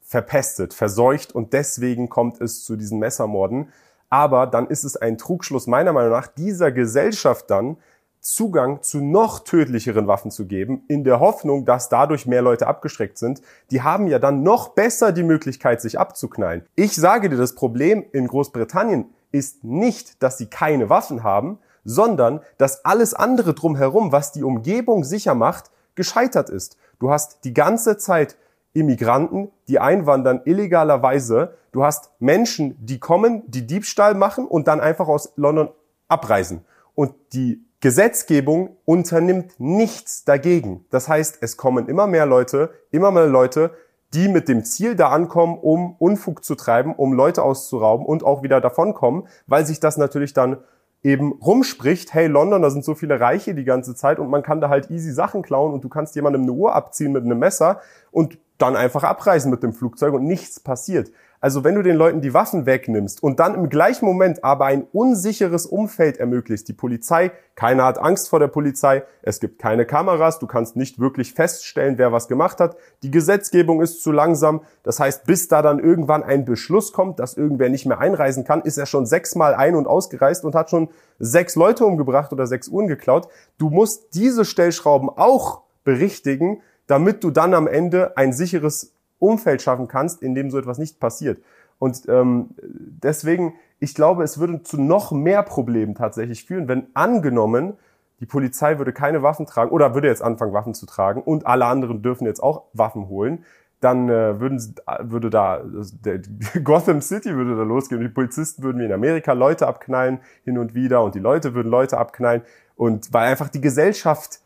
verpestet, verseucht und deswegen kommt es zu diesen Messermorden. Aber dann ist es ein Trugschluss meiner Meinung nach, dieser Gesellschaft dann Zugang zu noch tödlicheren Waffen zu geben, in der Hoffnung, dass dadurch mehr Leute abgeschreckt sind. Die haben ja dann noch besser die Möglichkeit, sich abzuknallen. Ich sage dir, das Problem in Großbritannien ist nicht, dass sie keine Waffen haben, sondern dass alles andere drumherum, was die Umgebung sicher macht, gescheitert ist. Du hast die ganze Zeit Immigranten, die einwandern illegalerweise. Du hast Menschen, die kommen, die Diebstahl machen und dann einfach aus London abreisen. Und die Gesetzgebung unternimmt nichts dagegen. Das heißt, es kommen immer mehr Leute, immer mehr Leute, die mit dem Ziel da ankommen, um Unfug zu treiben, um Leute auszurauben und auch wieder davonkommen, weil sich das natürlich dann eben rumspricht, hey London, da sind so viele Reiche die ganze Zeit und man kann da halt easy Sachen klauen und du kannst jemandem eine Uhr abziehen mit einem Messer und dann einfach abreisen mit dem Flugzeug und nichts passiert. Also wenn du den Leuten die Waffen wegnimmst und dann im gleichen Moment aber ein unsicheres Umfeld ermöglicht, die Polizei, keiner hat Angst vor der Polizei, es gibt keine Kameras, du kannst nicht wirklich feststellen, wer was gemacht hat, die Gesetzgebung ist zu langsam, das heißt, bis da dann irgendwann ein Beschluss kommt, dass irgendwer nicht mehr einreisen kann, ist er schon sechsmal ein- und ausgereist und hat schon sechs Leute umgebracht oder sechs Uhren geklaut. Du musst diese Stellschrauben auch berichtigen, damit du dann am Ende ein sicheres Umfeld schaffen kannst, in dem so etwas nicht passiert. Und ähm, deswegen, ich glaube, es würde zu noch mehr Problemen tatsächlich führen, wenn angenommen, die Polizei würde keine Waffen tragen oder würde jetzt anfangen, Waffen zu tragen und alle anderen dürfen jetzt auch Waffen holen, dann äh, würden, würde da der, Gotham City würde da losgehen. Die Polizisten würden wie in Amerika Leute abknallen hin und wieder und die Leute würden Leute abknallen und weil einfach die Gesellschaft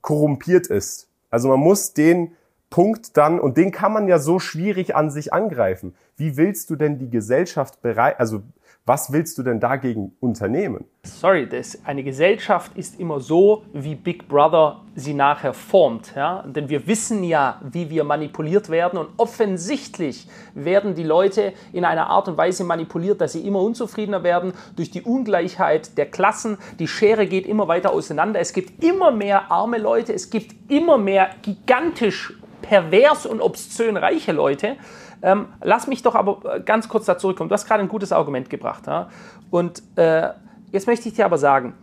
korrumpiert ist. Also man muss den Punkt dann, und den kann man ja so schwierig an sich angreifen. Wie willst du denn die Gesellschaft bereit, also was willst du denn dagegen unternehmen? Sorry, das, eine Gesellschaft ist immer so, wie Big Brother sie nachher formt. Ja? Denn wir wissen ja, wie wir manipuliert werden und offensichtlich werden die Leute in einer Art und Weise manipuliert, dass sie immer unzufriedener werden durch die Ungleichheit der Klassen. Die Schere geht immer weiter auseinander. Es gibt immer mehr arme Leute, es gibt immer mehr gigantisch pervers und obszön reiche Leute. Ähm, lass mich doch aber äh, ganz kurz da zurückkommen. Du hast gerade ein gutes Argument gebracht. Ja? Und äh, jetzt möchte ich dir aber sagen,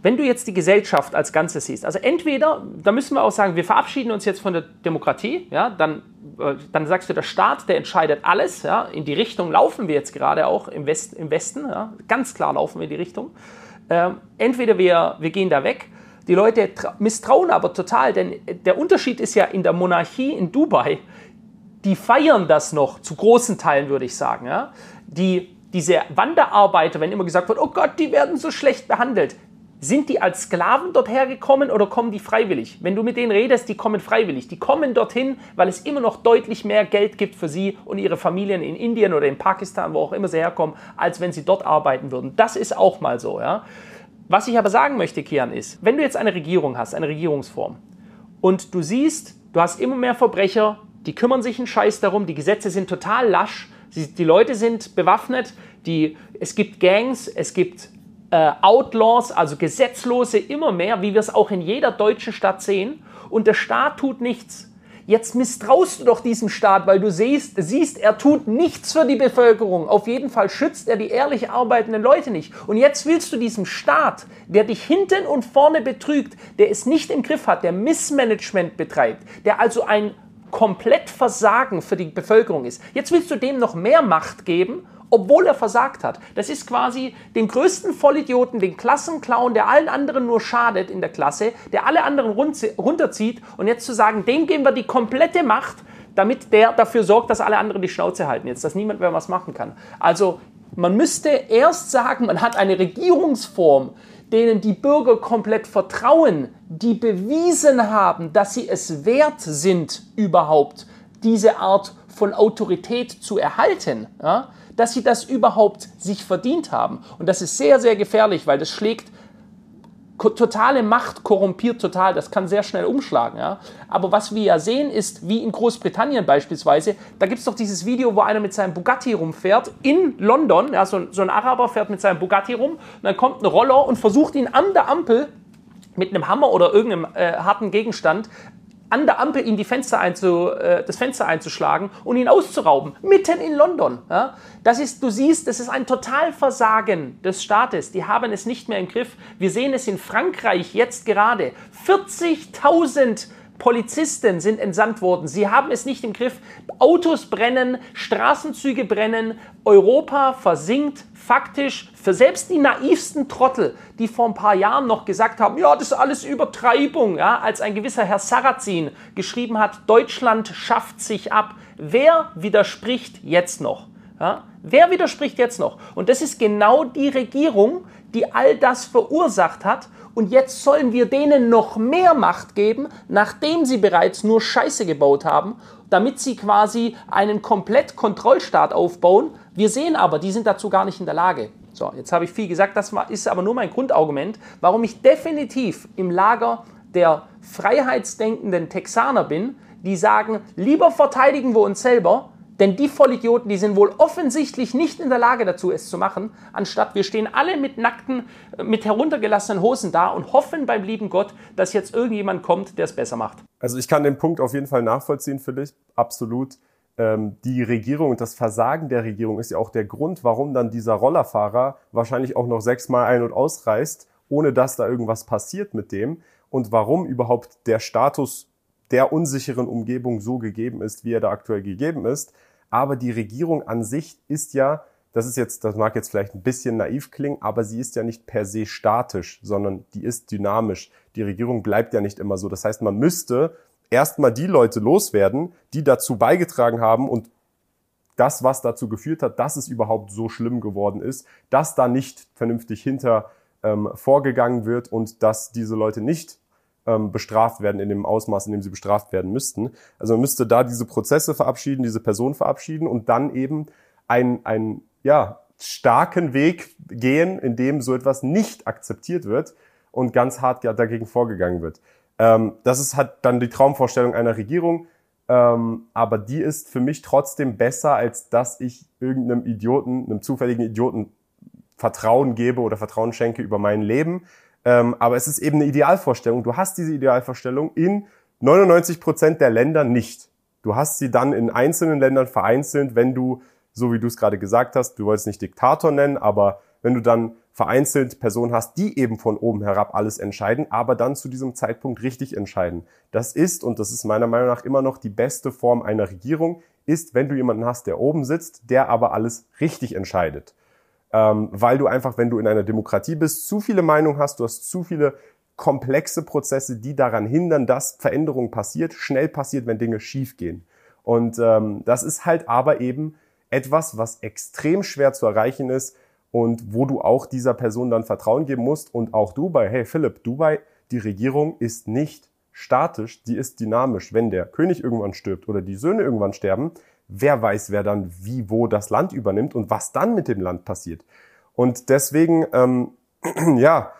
wenn du jetzt die Gesellschaft als Ganzes siehst, also entweder, da müssen wir auch sagen, wir verabschieden uns jetzt von der Demokratie, ja, dann, äh, dann sagst du, der Staat, der entscheidet alles, ja, in die Richtung laufen wir jetzt gerade auch im, West, im Westen, ja, ganz klar laufen wir in die Richtung. Ähm, entweder wir, wir gehen da weg die Leute misstrauen aber total, denn der Unterschied ist ja in der Monarchie in Dubai, die feiern das noch, zu großen Teilen würde ich sagen. Ja? Die, diese Wanderarbeiter, wenn immer gesagt wird, oh Gott, die werden so schlecht behandelt, sind die als Sklaven dorthin gekommen oder kommen die freiwillig? Wenn du mit denen redest, die kommen freiwillig. Die kommen dorthin, weil es immer noch deutlich mehr Geld gibt für sie und ihre Familien in Indien oder in Pakistan, wo auch immer sie herkommen, als wenn sie dort arbeiten würden. Das ist auch mal so. Ja? Was ich aber sagen möchte, Kian, ist, wenn du jetzt eine Regierung hast, eine Regierungsform, und du siehst, du hast immer mehr Verbrecher, die kümmern sich einen Scheiß darum, die Gesetze sind total lasch, die Leute sind bewaffnet, die, es gibt Gangs, es gibt äh, Outlaws, also Gesetzlose, immer mehr, wie wir es auch in jeder deutschen Stadt sehen, und der Staat tut nichts. Jetzt misstraust du doch diesem Staat, weil du siehst, siehst, er tut nichts für die Bevölkerung. Auf jeden Fall schützt er die ehrlich arbeitenden Leute nicht. Und jetzt willst du diesem Staat, der dich hinten und vorne betrügt, der es nicht im Griff hat, der Missmanagement betreibt, der also ein komplett Versagen für die Bevölkerung ist. Jetzt willst du dem noch mehr Macht geben obwohl er versagt hat. Das ist quasi den größten Vollidioten, den Klassenclown, der allen anderen nur schadet in der Klasse, der alle anderen runterzieht und jetzt zu sagen, dem geben wir die komplette Macht, damit der dafür sorgt, dass alle anderen die Schnauze halten jetzt, dass niemand mehr was machen kann. Also man müsste erst sagen, man hat eine Regierungsform, denen die Bürger komplett vertrauen, die bewiesen haben, dass sie es wert sind, überhaupt diese Art von Autorität zu erhalten, ja, dass sie das überhaupt sich verdient haben. Und das ist sehr, sehr gefährlich, weil das schlägt totale Macht korrumpiert total, das kann sehr schnell umschlagen. Ja? Aber was wir ja sehen, ist, wie in Großbritannien beispielsweise, da gibt es doch dieses Video, wo einer mit seinem Bugatti rumfährt in London, ja, so, so ein Araber fährt mit seinem Bugatti rum, dann kommt ein Roller und versucht ihn an der Ampel mit einem Hammer oder irgendeinem äh, harten Gegenstand an der Ampel die Fenster einzu, äh, das Fenster einzuschlagen und ihn auszurauben, mitten in London. Ja? Das ist, du siehst, das ist ein Totalversagen des Staates. Die haben es nicht mehr im Griff. Wir sehen es in Frankreich jetzt gerade. 40.000 Polizisten sind entsandt worden. Sie haben es nicht im Griff. Autos brennen, Straßenzüge brennen, Europa versinkt faktisch für selbst die naivsten Trottel, die vor ein paar Jahren noch gesagt haben, ja, das ist alles Übertreibung, ja, als ein gewisser Herr Sarrazin geschrieben hat, Deutschland schafft sich ab. Wer widerspricht jetzt noch? Ja? Wer widerspricht jetzt noch? Und das ist genau die Regierung, die all das verursacht hat und jetzt sollen wir denen noch mehr Macht geben, nachdem sie bereits nur Scheiße gebaut haben, damit sie quasi einen komplett Kontrollstaat aufbauen. Wir sehen aber, die sind dazu gar nicht in der Lage. So, jetzt habe ich viel gesagt, das ist aber nur mein Grundargument, warum ich definitiv im Lager der freiheitsdenkenden Texaner bin, die sagen, lieber verteidigen wir uns selber, denn die Vollidioten, die sind wohl offensichtlich nicht in der Lage dazu, es zu machen, anstatt wir stehen alle mit nackten, mit heruntergelassenen Hosen da und hoffen beim lieben Gott, dass jetzt irgendjemand kommt, der es besser macht. Also ich kann den Punkt auf jeden Fall nachvollziehen dich, absolut. Ähm, die Regierung und das Versagen der Regierung ist ja auch der Grund, warum dann dieser Rollerfahrer wahrscheinlich auch noch sechsmal ein- und ausreist, ohne dass da irgendwas passiert mit dem und warum überhaupt der Status der unsicheren Umgebung so gegeben ist, wie er da aktuell gegeben ist. Aber die Regierung an sich ist ja, das ist jetzt, das mag jetzt vielleicht ein bisschen naiv klingen, aber sie ist ja nicht per se statisch, sondern die ist dynamisch. Die Regierung bleibt ja nicht immer so. Das heißt, man müsste erstmal die Leute loswerden, die dazu beigetragen haben und das, was dazu geführt hat, dass es überhaupt so schlimm geworden ist, dass da nicht vernünftig hinter ähm, vorgegangen wird und dass diese Leute nicht ähm, bestraft werden in dem Ausmaß, in dem sie bestraft werden müssten. Also man müsste da diese Prozesse verabschieden, diese Person verabschieden und dann eben einen, einen ja, starken Weg gehen, in dem so etwas nicht akzeptiert wird und ganz hart dagegen vorgegangen wird. Ähm, das ist halt dann die Traumvorstellung einer Regierung, ähm, aber die ist für mich trotzdem besser, als dass ich irgendeinem Idioten, einem zufälligen Idioten Vertrauen gebe oder Vertrauen schenke über mein Leben, ähm, aber es ist eben eine Idealvorstellung. Du hast diese Idealvorstellung in 99 Prozent der Länder nicht. Du hast sie dann in einzelnen Ländern vereinzelt, wenn du, so wie du es gerade gesagt hast, du wolltest nicht Diktator nennen, aber wenn du dann vereinzelt Personen hast, die eben von oben herab alles entscheiden, aber dann zu diesem Zeitpunkt richtig entscheiden. Das ist, und das ist meiner Meinung nach immer noch die beste Form einer Regierung, ist, wenn du jemanden hast, der oben sitzt, der aber alles richtig entscheidet ähm, weil du einfach, wenn du in einer Demokratie bist, zu viele Meinungen hast, du hast zu viele komplexe Prozesse, die daran hindern, dass Veränderung passiert, schnell passiert, wenn Dinge schief gehen. Und ähm, das ist halt aber eben etwas, was extrem schwer zu erreichen ist und wo du auch dieser Person dann Vertrauen geben musst. Und auch Dubai, hey Philipp, Dubai, die Regierung ist nicht statisch, die ist dynamisch. Wenn der König irgendwann stirbt oder die Söhne irgendwann sterben, wer weiß, wer dann wie, wo das Land übernimmt und was dann mit dem Land passiert. Und deswegen, ähm, ja,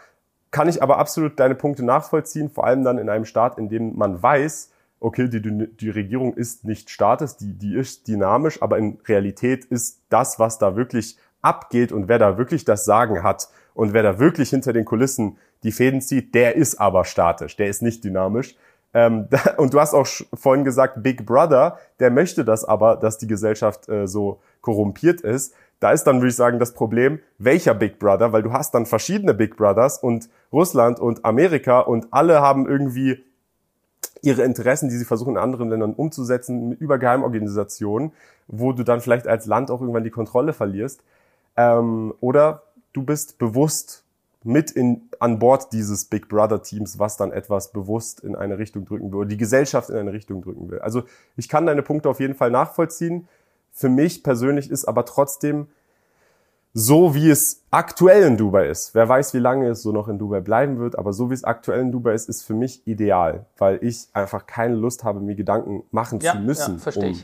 kann ich aber absolut deine Punkte nachvollziehen, vor allem dann in einem Staat, in dem man weiß, okay, die, die Regierung ist nicht statisch, die, die ist dynamisch, aber in Realität ist das, was da wirklich abgeht und wer da wirklich das Sagen hat und wer da wirklich hinter den Kulissen die Fäden zieht, der ist aber statisch, der ist nicht dynamisch. Ähm, und du hast auch vorhin gesagt, Big Brother, der möchte das aber, dass die Gesellschaft äh, so korrumpiert ist. Da ist dann, würde ich sagen, das Problem, welcher Big Brother, weil du hast dann verschiedene Big Brothers und Russland und Amerika und alle haben irgendwie ihre Interessen, die sie versuchen in anderen Ländern umzusetzen, über Geheimorganisationen, wo du dann vielleicht als Land auch irgendwann die Kontrolle verlierst. Ähm, oder du bist bewusst mit in, an Bord dieses Big Brother Teams, was dann etwas bewusst in eine Richtung drücken will, oder die Gesellschaft in eine Richtung drücken will. Also ich kann deine Punkte auf jeden Fall nachvollziehen. Für mich persönlich ist aber trotzdem so wie es aktuell in Dubai ist, wer weiß, wie lange es so noch in Dubai bleiben wird, aber so wie es aktuell in Dubai ist, ist für mich ideal, weil ich einfach keine Lust habe, mir Gedanken machen ja, zu müssen ja, um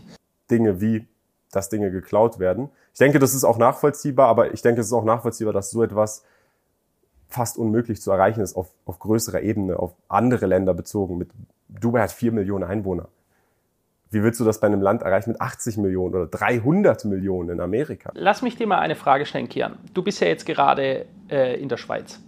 Dinge wie, dass Dinge geklaut werden. Ich denke, das ist auch nachvollziehbar, aber ich denke, es ist auch nachvollziehbar, dass so etwas fast unmöglich zu erreichen ist auf, auf größerer Ebene, auf andere Länder bezogen. Mit, Dubai hat vier Millionen Einwohner. Wie willst du das bei einem Land erreichen mit 80 Millionen oder 300 Millionen in Amerika? Lass mich dir mal eine Frage stellen, Kian. Du bist ja jetzt gerade äh, in der Schweiz.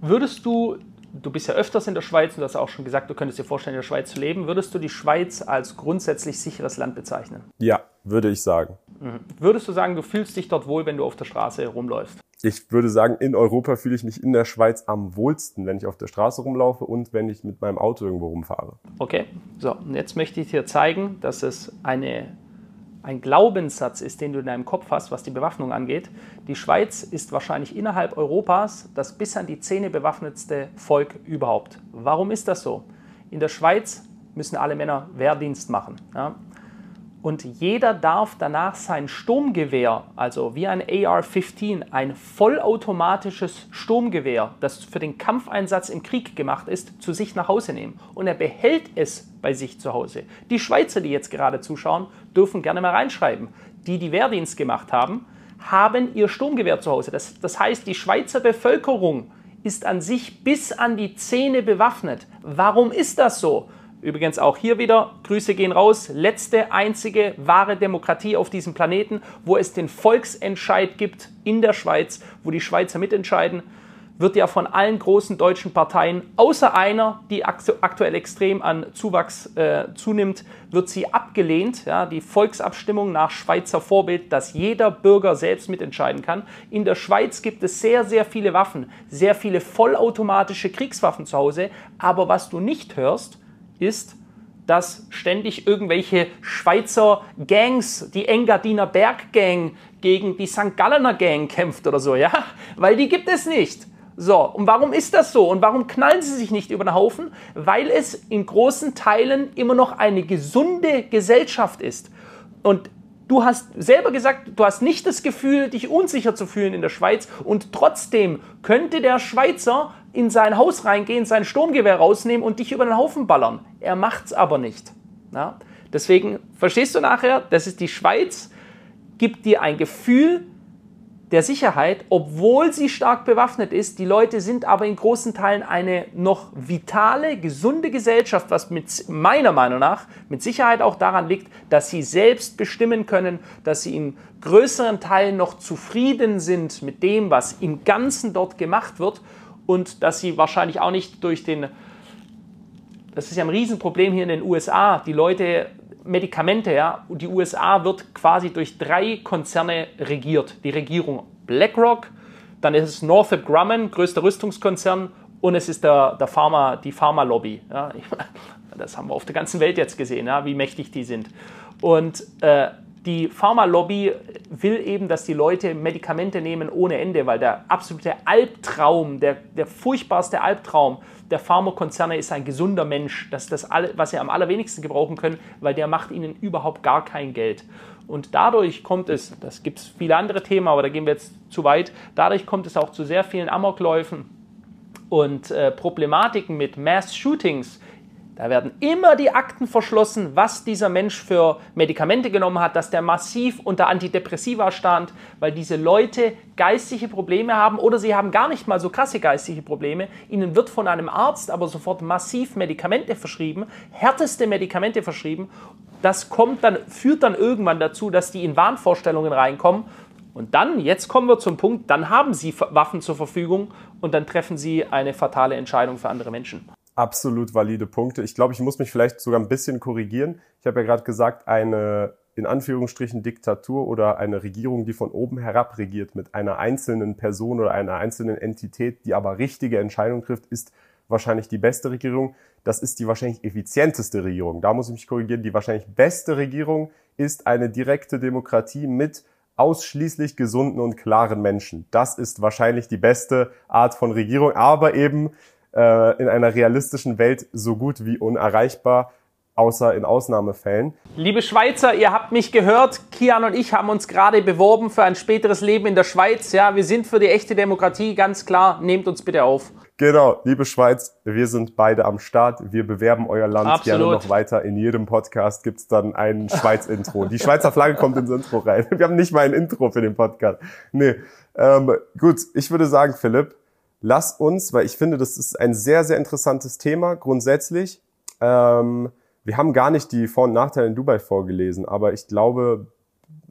Würdest du, du bist ja öfters in der Schweiz und du hast auch schon gesagt, du könntest dir vorstellen, in der Schweiz zu leben, würdest du die Schweiz als grundsätzlich sicheres Land bezeichnen? Ja, würde ich sagen. Mhm. Würdest du sagen, du fühlst dich dort wohl, wenn du auf der Straße rumläufst? Ich würde sagen, in Europa fühle ich mich in der Schweiz am wohlsten, wenn ich auf der Straße rumlaufe und wenn ich mit meinem Auto irgendwo rumfahre. Okay, so, und jetzt möchte ich dir zeigen, dass es eine, ein Glaubenssatz ist, den du in deinem Kopf hast, was die Bewaffnung angeht. Die Schweiz ist wahrscheinlich innerhalb Europas das bis an die Zähne bewaffnetste Volk überhaupt. Warum ist das so? In der Schweiz müssen alle Männer Wehrdienst machen. Ja? Und jeder darf danach sein Sturmgewehr, also wie ein AR-15, ein vollautomatisches Sturmgewehr, das für den Kampfeinsatz im Krieg gemacht ist, zu sich nach Hause nehmen. Und er behält es bei sich zu Hause. Die Schweizer, die jetzt gerade zuschauen, dürfen gerne mal reinschreiben. Die, die Wehrdienst gemacht haben, haben ihr Sturmgewehr zu Hause. Das, das heißt, die Schweizer Bevölkerung ist an sich bis an die Zähne bewaffnet. Warum ist das so? Übrigens auch hier wieder, Grüße gehen raus, letzte einzige wahre Demokratie auf diesem Planeten, wo es den Volksentscheid gibt in der Schweiz, wo die Schweizer mitentscheiden, wird ja von allen großen deutschen Parteien, außer einer, die aktuell extrem an Zuwachs äh, zunimmt, wird sie abgelehnt. Ja, die Volksabstimmung nach Schweizer Vorbild, dass jeder Bürger selbst mitentscheiden kann. In der Schweiz gibt es sehr, sehr viele Waffen, sehr viele vollautomatische Kriegswaffen zu Hause. Aber was du nicht hörst, ist, dass ständig irgendwelche Schweizer Gangs, die Engadiner Berggang gegen die St. Gallener Gang kämpft oder so, ja? Weil die gibt es nicht. So, und warum ist das so? Und warum knallen sie sich nicht über den Haufen? Weil es in großen Teilen immer noch eine gesunde Gesellschaft ist. Und du hast selber gesagt, du hast nicht das Gefühl, dich unsicher zu fühlen in der Schweiz. Und trotzdem könnte der Schweizer in sein Haus reingehen, sein Sturmgewehr rausnehmen und dich über den Haufen ballern. Er macht es aber nicht. Ja? Deswegen, verstehst du nachher, das ist die Schweiz, gibt dir ein Gefühl der Sicherheit, obwohl sie stark bewaffnet ist. Die Leute sind aber in großen Teilen eine noch vitale, gesunde Gesellschaft, was mit meiner Meinung nach mit Sicherheit auch daran liegt, dass sie selbst bestimmen können, dass sie in größeren Teilen noch zufrieden sind mit dem, was im Ganzen dort gemacht wird und dass sie wahrscheinlich auch nicht durch den, das ist ja ein Riesenproblem hier in den USA, die Leute, Medikamente, ja, die USA wird quasi durch drei Konzerne regiert. Die Regierung BlackRock, dann ist es Northrop Grumman, größter Rüstungskonzern, und es ist der, der Pharma, die Pharmalobby. Ja. Das haben wir auf der ganzen Welt jetzt gesehen, ja, wie mächtig die sind. Und äh, die Pharmalobby will eben, dass die Leute Medikamente nehmen ohne Ende, weil der absolute Albtraum, der, der furchtbarste Albtraum der Pharmakonzerne ist ein gesunder Mensch. Das ist das, was sie am allerwenigsten gebrauchen können, weil der macht ihnen überhaupt gar kein Geld. Und dadurch kommt es, das gibt es viele andere Themen, aber da gehen wir jetzt zu weit, dadurch kommt es auch zu sehr vielen Amokläufen und äh, Problematiken mit Mass-Shootings da werden immer die Akten verschlossen, was dieser Mensch für Medikamente genommen hat, dass der massiv unter Antidepressiva stand, weil diese Leute geistige Probleme haben oder sie haben gar nicht mal so krasse geistige Probleme. Ihnen wird von einem Arzt aber sofort massiv Medikamente verschrieben, härteste Medikamente verschrieben. Das kommt dann, führt dann irgendwann dazu, dass die in Wahnvorstellungen reinkommen und dann, jetzt kommen wir zum Punkt, dann haben sie Waffen zur Verfügung und dann treffen sie eine fatale Entscheidung für andere Menschen absolut valide Punkte. Ich glaube, ich muss mich vielleicht sogar ein bisschen korrigieren. Ich habe ja gerade gesagt, eine in Anführungsstrichen Diktatur oder eine Regierung, die von oben herab regiert mit einer einzelnen Person oder einer einzelnen Entität, die aber richtige Entscheidungen trifft, ist wahrscheinlich die beste Regierung. Das ist die wahrscheinlich effizienteste Regierung. Da muss ich mich korrigieren. Die wahrscheinlich beste Regierung ist eine direkte Demokratie mit ausschließlich gesunden und klaren Menschen. Das ist wahrscheinlich die beste Art von Regierung, aber eben äh, in einer realistischen Welt so gut wie unerreichbar. außer in Ausnahmefällen. Liebe Schweizer, ihr habt mich gehört. Kian und ich haben uns gerade beworben für ein späteres Leben in der Schweiz. Ja, wir sind für die echte Demokratie, ganz klar. Nehmt uns bitte auf. Genau, liebe Schweiz, wir sind beide am Start. Wir bewerben euer Land Absolut. gerne noch weiter. In jedem Podcast gibt's dann ein Schweiz-Intro. Die Schweizer Flagge kommt ins Intro rein. Wir haben nicht mal ein Intro für den Podcast. Nee, ähm, gut, ich würde sagen, Philipp, lass uns, weil ich finde, das ist ein sehr, sehr interessantes Thema grundsätzlich. Ähm, wir haben gar nicht die Vor- und Nachteile in Dubai vorgelesen, aber ich glaube,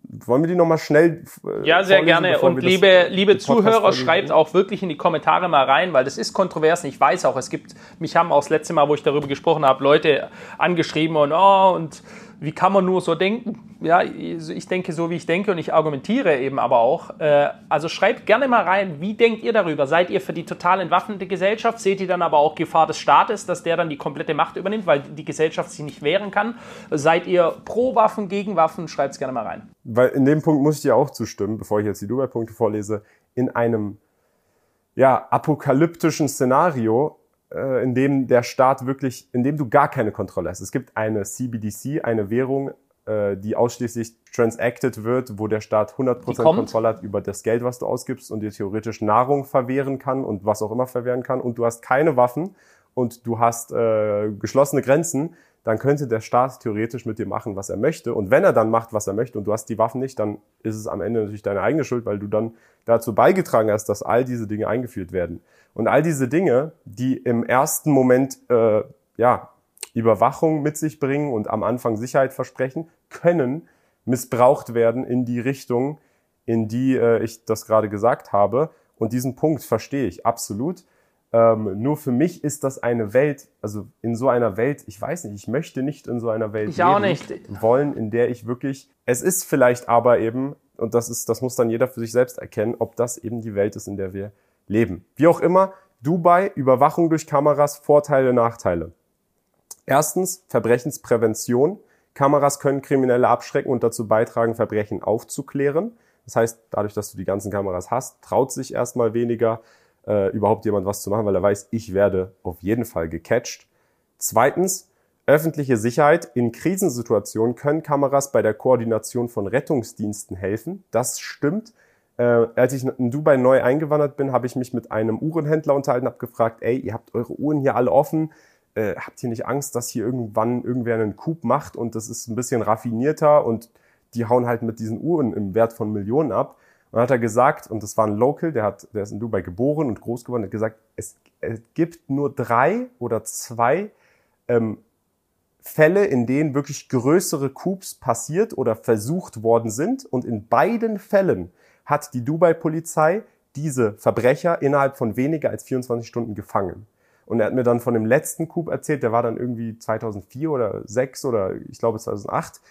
wollen wir die nochmal schnell äh, Ja, sehr gerne. Und liebe, liebe Zuhörer, schreibt auch wirklich in die Kommentare mal rein, weil das ist kontrovers. Ich weiß auch, es gibt, mich haben auch das letzte Mal, wo ich darüber gesprochen habe, Leute angeschrieben und oh, und wie kann man nur so denken? Ja, ich denke so, wie ich denke und ich argumentiere eben aber auch. Äh, also schreibt gerne mal rein, wie denkt ihr darüber? Seid ihr für die total entwaffnete Gesellschaft? Seht ihr dann aber auch Gefahr des Staates, dass der dann die komplette Macht übernimmt, weil die Gesellschaft sich nicht wehren kann? Seid ihr pro Waffen, gegen Waffen? Schreibt es gerne mal rein. Weil in dem Punkt muss ich dir auch zustimmen, bevor ich jetzt die Dubai-Punkte vorlese. In einem ja, apokalyptischen Szenario äh, in dem der Staat wirklich, in dem du gar keine Kontrolle hast. Es gibt eine CBDC, eine Währung, äh, die ausschließlich transacted wird, wo der Staat 100% Kontrolle hat über das Geld, was du ausgibst und dir theoretisch Nahrung verwehren kann und was auch immer verwehren kann und du hast keine Waffen und du hast äh, geschlossene Grenzen, dann könnte der Staat theoretisch mit dir machen, was er möchte. Und wenn er dann macht, was er möchte und du hast die Waffen nicht, dann ist es am Ende natürlich deine eigene Schuld, weil du dann dazu beigetragen hast, dass all diese Dinge eingeführt werden. Und all diese Dinge, die im ersten Moment äh, ja, Überwachung mit sich bringen und am Anfang Sicherheit versprechen, können missbraucht werden in die Richtung, in die äh, ich das gerade gesagt habe. Und diesen Punkt verstehe ich absolut. Ähm, nur für mich ist das eine Welt, also in so einer Welt, ich weiß nicht, ich möchte nicht in so einer Welt ich leben auch nicht. wollen, in der ich wirklich, es ist vielleicht aber eben, und das ist, das muss dann jeder für sich selbst erkennen, ob das eben die Welt ist, in der wir leben. Wie auch immer, Dubai, Überwachung durch Kameras, Vorteile, Nachteile. Erstens, Verbrechensprävention. Kameras können Kriminelle abschrecken und dazu beitragen, Verbrechen aufzuklären. Das heißt, dadurch, dass du die ganzen Kameras hast, traut sich erstmal weniger äh, überhaupt jemand was zu machen, weil er weiß, ich werde auf jeden Fall gecatcht. Zweitens, öffentliche Sicherheit. In Krisensituationen können Kameras bei der Koordination von Rettungsdiensten helfen. Das stimmt. Äh, als ich in Dubai neu eingewandert bin, habe ich mich mit einem Uhrenhändler unterhalten, habe gefragt, ey, ihr habt eure Uhren hier alle offen, äh, habt ihr nicht Angst, dass hier irgendwann irgendwer einen Coup macht und das ist ein bisschen raffinierter und die hauen halt mit diesen Uhren im Wert von Millionen ab. Und dann hat er gesagt, und das war ein Local, der, hat, der ist in Dubai geboren und groß geworden, hat gesagt, es, es gibt nur drei oder zwei ähm, Fälle, in denen wirklich größere Coups passiert oder versucht worden sind. Und in beiden Fällen hat die Dubai-Polizei diese Verbrecher innerhalb von weniger als 24 Stunden gefangen. Und er hat mir dann von dem letzten Coup erzählt, der war dann irgendwie 2004 oder 2006 oder ich glaube 2008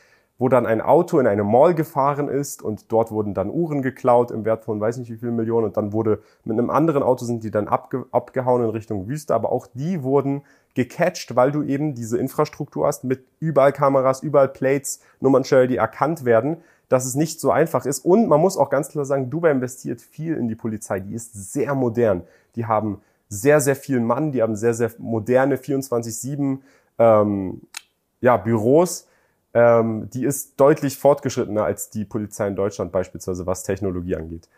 wo dann ein Auto in eine Mall gefahren ist und dort wurden dann Uhren geklaut im Wert von weiß nicht wie viel Millionen und dann wurde mit einem anderen Auto sind die dann abge abgehauen in Richtung Wüste, aber auch die wurden gecatcht, weil du eben diese Infrastruktur hast mit überall Kameras, überall Plates, Nummernschilder, die erkannt werden, dass es nicht so einfach ist. Und man muss auch ganz klar sagen, Dubai investiert viel in die Polizei. Die ist sehr modern. Die haben sehr, sehr viel Mann, die haben sehr, sehr moderne 24-7 ähm, ja, Büros ähm, die ist deutlich fortgeschrittener als die Polizei in Deutschland beispielsweise, was Technologie angeht.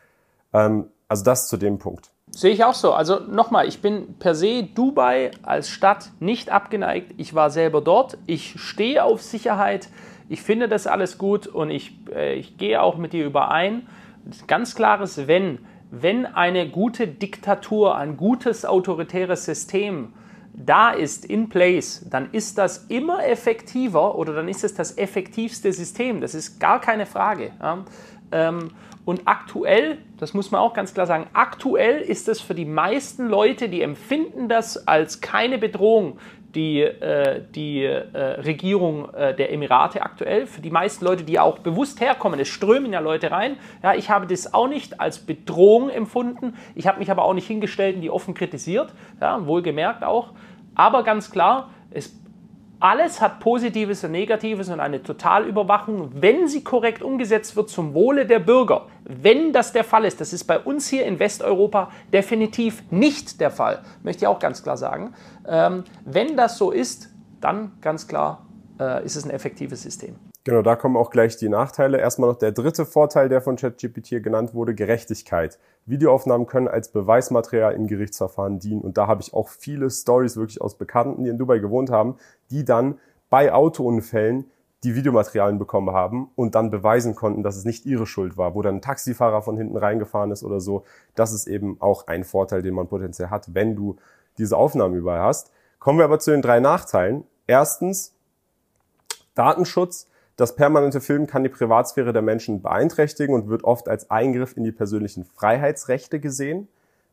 Ähm, also das zu dem Punkt. Sehe ich auch so. Also nochmal, ich bin per se Dubai als Stadt nicht abgeneigt. Ich war selber dort. Ich stehe auf Sicherheit. Ich finde das alles gut und ich, äh, ich gehe auch mit dir überein. Ganz klares Wenn. Wenn eine gute Diktatur, ein gutes autoritäres System da ist, in place, dann ist das immer effektiver oder dann ist es das effektivste System. Das ist gar keine Frage. Ja. Ähm, und aktuell, das muss man auch ganz klar sagen, aktuell ist es für die meisten Leute, die empfinden das als keine Bedrohung, die, äh, die äh, Regierung äh, der Emirate aktuell. Für die meisten Leute, die auch bewusst herkommen, es strömen ja Leute rein. Ja, ich habe das auch nicht als Bedrohung empfunden. Ich habe mich aber auch nicht hingestellt und die offen kritisiert. Ja, wohlgemerkt auch. Aber ganz klar, es alles hat Positives und Negatives und eine Totalüberwachung, wenn sie korrekt umgesetzt wird zum Wohle der Bürger. Wenn das der Fall ist, das ist bei uns hier in Westeuropa definitiv nicht der Fall, möchte ich auch ganz klar sagen. Ähm, wenn das so ist, dann ganz klar äh, ist es ein effektives System. Genau, da kommen auch gleich die Nachteile. Erstmal noch der dritte Vorteil, der von ChatGPT genannt wurde, Gerechtigkeit. Videoaufnahmen können als Beweismaterial in Gerichtsverfahren dienen. Und da habe ich auch viele Stories wirklich aus Bekannten, die in Dubai gewohnt haben, die dann bei Autounfällen die Videomaterialien bekommen haben und dann beweisen konnten, dass es nicht ihre Schuld war, wo dann ein Taxifahrer von hinten reingefahren ist oder so. Das ist eben auch ein Vorteil, den man potenziell hat, wenn du diese Aufnahmen überall hast. Kommen wir aber zu den drei Nachteilen. Erstens, Datenschutz. Das permanente Filmen kann die Privatsphäre der Menschen beeinträchtigen und wird oft als Eingriff in die persönlichen Freiheitsrechte gesehen.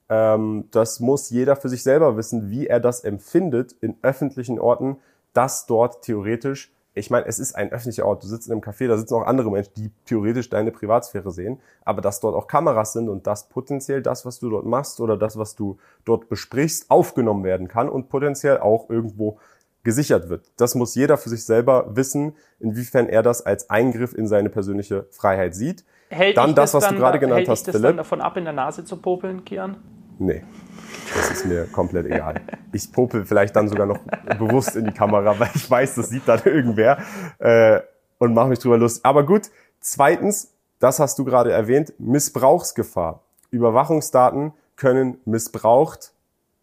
Ähm, das muss jeder für sich selber wissen, wie er das empfindet in öffentlichen Orten, dass dort theoretisch, ich meine, es ist ein öffentlicher Ort, du sitzt in einem Café, da sitzen auch andere Menschen, die theoretisch deine Privatsphäre sehen, aber dass dort auch Kameras sind und dass potenziell das, was du dort machst oder das, was du dort besprichst, aufgenommen werden kann und potenziell auch irgendwo gesichert wird. Das muss jeder für sich selber wissen, inwiefern er das als Eingriff in seine persönliche Freiheit sieht. Hält dann das, was dann, du gerade genannt hält hast, hält das Philipp. dann davon ab, in der Nase zu popeln, Kian? Nee. Das ist mir komplett egal. Ich popel vielleicht dann sogar noch bewusst in die Kamera, weil ich weiß, das sieht dann irgendwer äh, und mache mich drüber lustig. Aber gut, zweitens, das hast du gerade erwähnt, Missbrauchsgefahr. Überwachungsdaten können missbraucht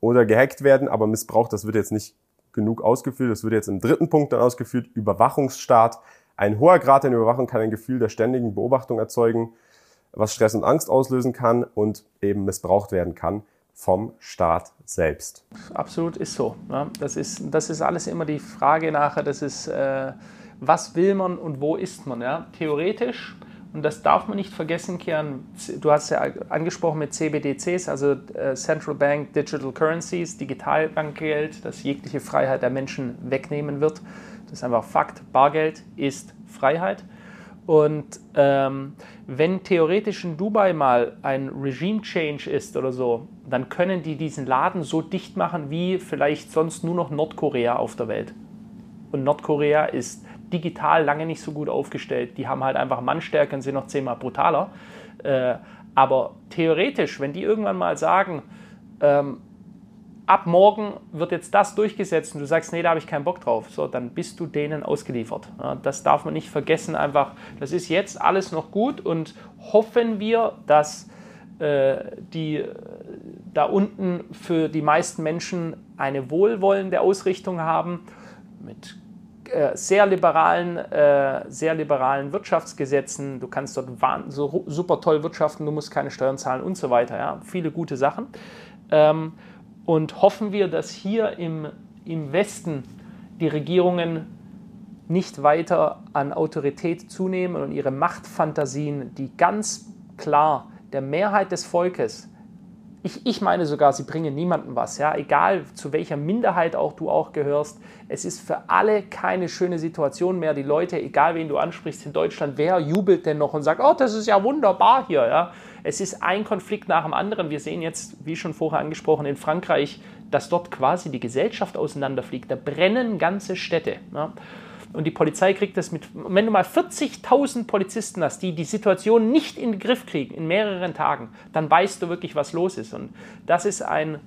oder gehackt werden, aber missbraucht, das wird jetzt nicht genug ausgeführt. Das wird jetzt im dritten Punkt dann ausgeführt. Überwachungsstaat. Ein hoher Grad der Überwachung kann ein Gefühl der ständigen Beobachtung erzeugen, was Stress und Angst auslösen kann und eben missbraucht werden kann vom Staat selbst. Absolut ist so. Das, ist, das ist alles immer die Frage nachher, das ist, äh, was will man und wo ist man. Theoretisch und das darf man nicht vergessen, Kian. Du hast ja angesprochen mit CBDCs, also äh, Central Bank Digital Currencies, Digitalbankgeld, das jegliche Freiheit der Menschen wegnehmen wird. Das ist einfach Fakt. Bargeld ist Freiheit. Und ähm, wenn theoretisch in Dubai mal ein Regime Change ist oder so, dann können die diesen Laden so dicht machen wie vielleicht sonst nur noch Nordkorea auf der Welt. Und Nordkorea ist digital lange nicht so gut aufgestellt. Die haben halt einfach Mannstärke und sind noch zehnmal brutaler. Äh, aber theoretisch, wenn die irgendwann mal sagen, ähm, ab morgen wird jetzt das durchgesetzt und du sagst, nee, da habe ich keinen Bock drauf, so, dann bist du denen ausgeliefert. Ja, das darf man nicht vergessen, einfach, das ist jetzt alles noch gut und hoffen wir, dass äh, die äh, da unten für die meisten Menschen eine wohlwollende Ausrichtung haben mit sehr liberalen, äh, sehr liberalen Wirtschaftsgesetzen. Du kannst dort so super toll wirtschaften, du musst keine Steuern zahlen und so weiter. Ja? Viele gute Sachen. Ähm, und hoffen wir, dass hier im, im Westen die Regierungen nicht weiter an Autorität zunehmen und ihre Machtfantasien, die ganz klar der Mehrheit des Volkes ich, ich meine sogar, sie bringen niemandem was. Ja? Egal zu welcher Minderheit auch du auch gehörst. Es ist für alle keine schöne Situation mehr. Die Leute, egal wen du ansprichst in Deutschland, wer jubelt denn noch und sagt, oh, das ist ja wunderbar hier. Ja? Es ist ein Konflikt nach dem anderen. Wir sehen jetzt, wie schon vorher angesprochen, in Frankreich, dass dort quasi die Gesellschaft auseinanderfliegt. Da brennen ganze Städte. Ja? Und die Polizei kriegt das mit, wenn du mal 40.000 Polizisten hast, die die Situation nicht in den Griff kriegen in mehreren Tagen, dann weißt du wirklich, was los ist. Und das ist ein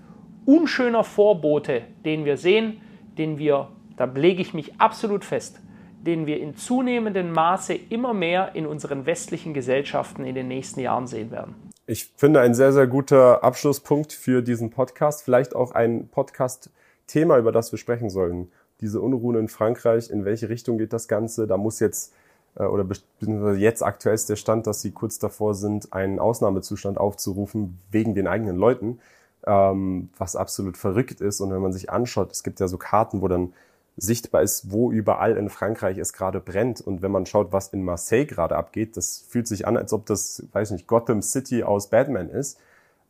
unschöner Vorbote, den wir sehen, den wir, da lege ich mich absolut fest, den wir in zunehmendem Maße immer mehr in unseren westlichen Gesellschaften in den nächsten Jahren sehen werden. Ich finde ein sehr, sehr guter Abschlusspunkt für diesen Podcast. Vielleicht auch ein Podcast-Thema, über das wir sprechen sollen diese Unruhen in Frankreich, in welche Richtung geht das Ganze? Da muss jetzt, äh, oder beziehungsweise jetzt aktuell ist der Stand, dass sie kurz davor sind, einen Ausnahmezustand aufzurufen wegen den eigenen Leuten, ähm, was absolut verrückt ist. Und wenn man sich anschaut, es gibt ja so Karten, wo dann sichtbar ist, wo überall in Frankreich es gerade brennt. Und wenn man schaut, was in Marseille gerade abgeht, das fühlt sich an, als ob das, weiß nicht, Gotham City aus Batman ist.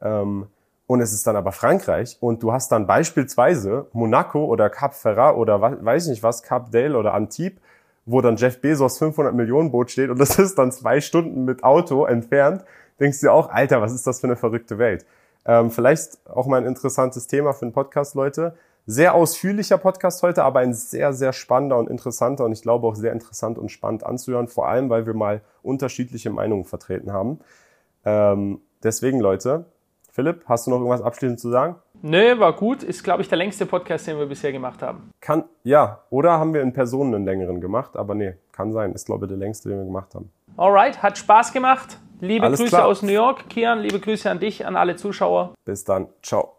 Ähm, und es ist dann aber Frankreich und du hast dann beispielsweise Monaco oder Cap Ferrat oder weiß ich nicht was, Cap Dale oder Antibes, wo dann Jeff Bezos 500 Millionen Boot steht und das ist dann zwei Stunden mit Auto entfernt, denkst du dir auch, Alter, was ist das für eine verrückte Welt? Ähm, vielleicht auch mal ein interessantes Thema für einen Podcast, Leute. Sehr ausführlicher Podcast heute, aber ein sehr, sehr spannender und interessanter und ich glaube auch sehr interessant und spannend anzuhören, vor allem, weil wir mal unterschiedliche Meinungen vertreten haben. Ähm, deswegen, Leute, Philipp, hast du noch irgendwas abschließend zu sagen? Nö, war gut. Ist, glaube ich, der längste Podcast, den wir bisher gemacht haben. Kann, ja, oder haben wir in Personen einen längeren gemacht, aber nee, kann sein. Ist, glaube ich, der längste, den wir gemacht haben. Alright, hat Spaß gemacht. Liebe Alles Grüße klar. aus New York, Kian. Liebe Grüße an dich, an alle Zuschauer. Bis dann. Ciao.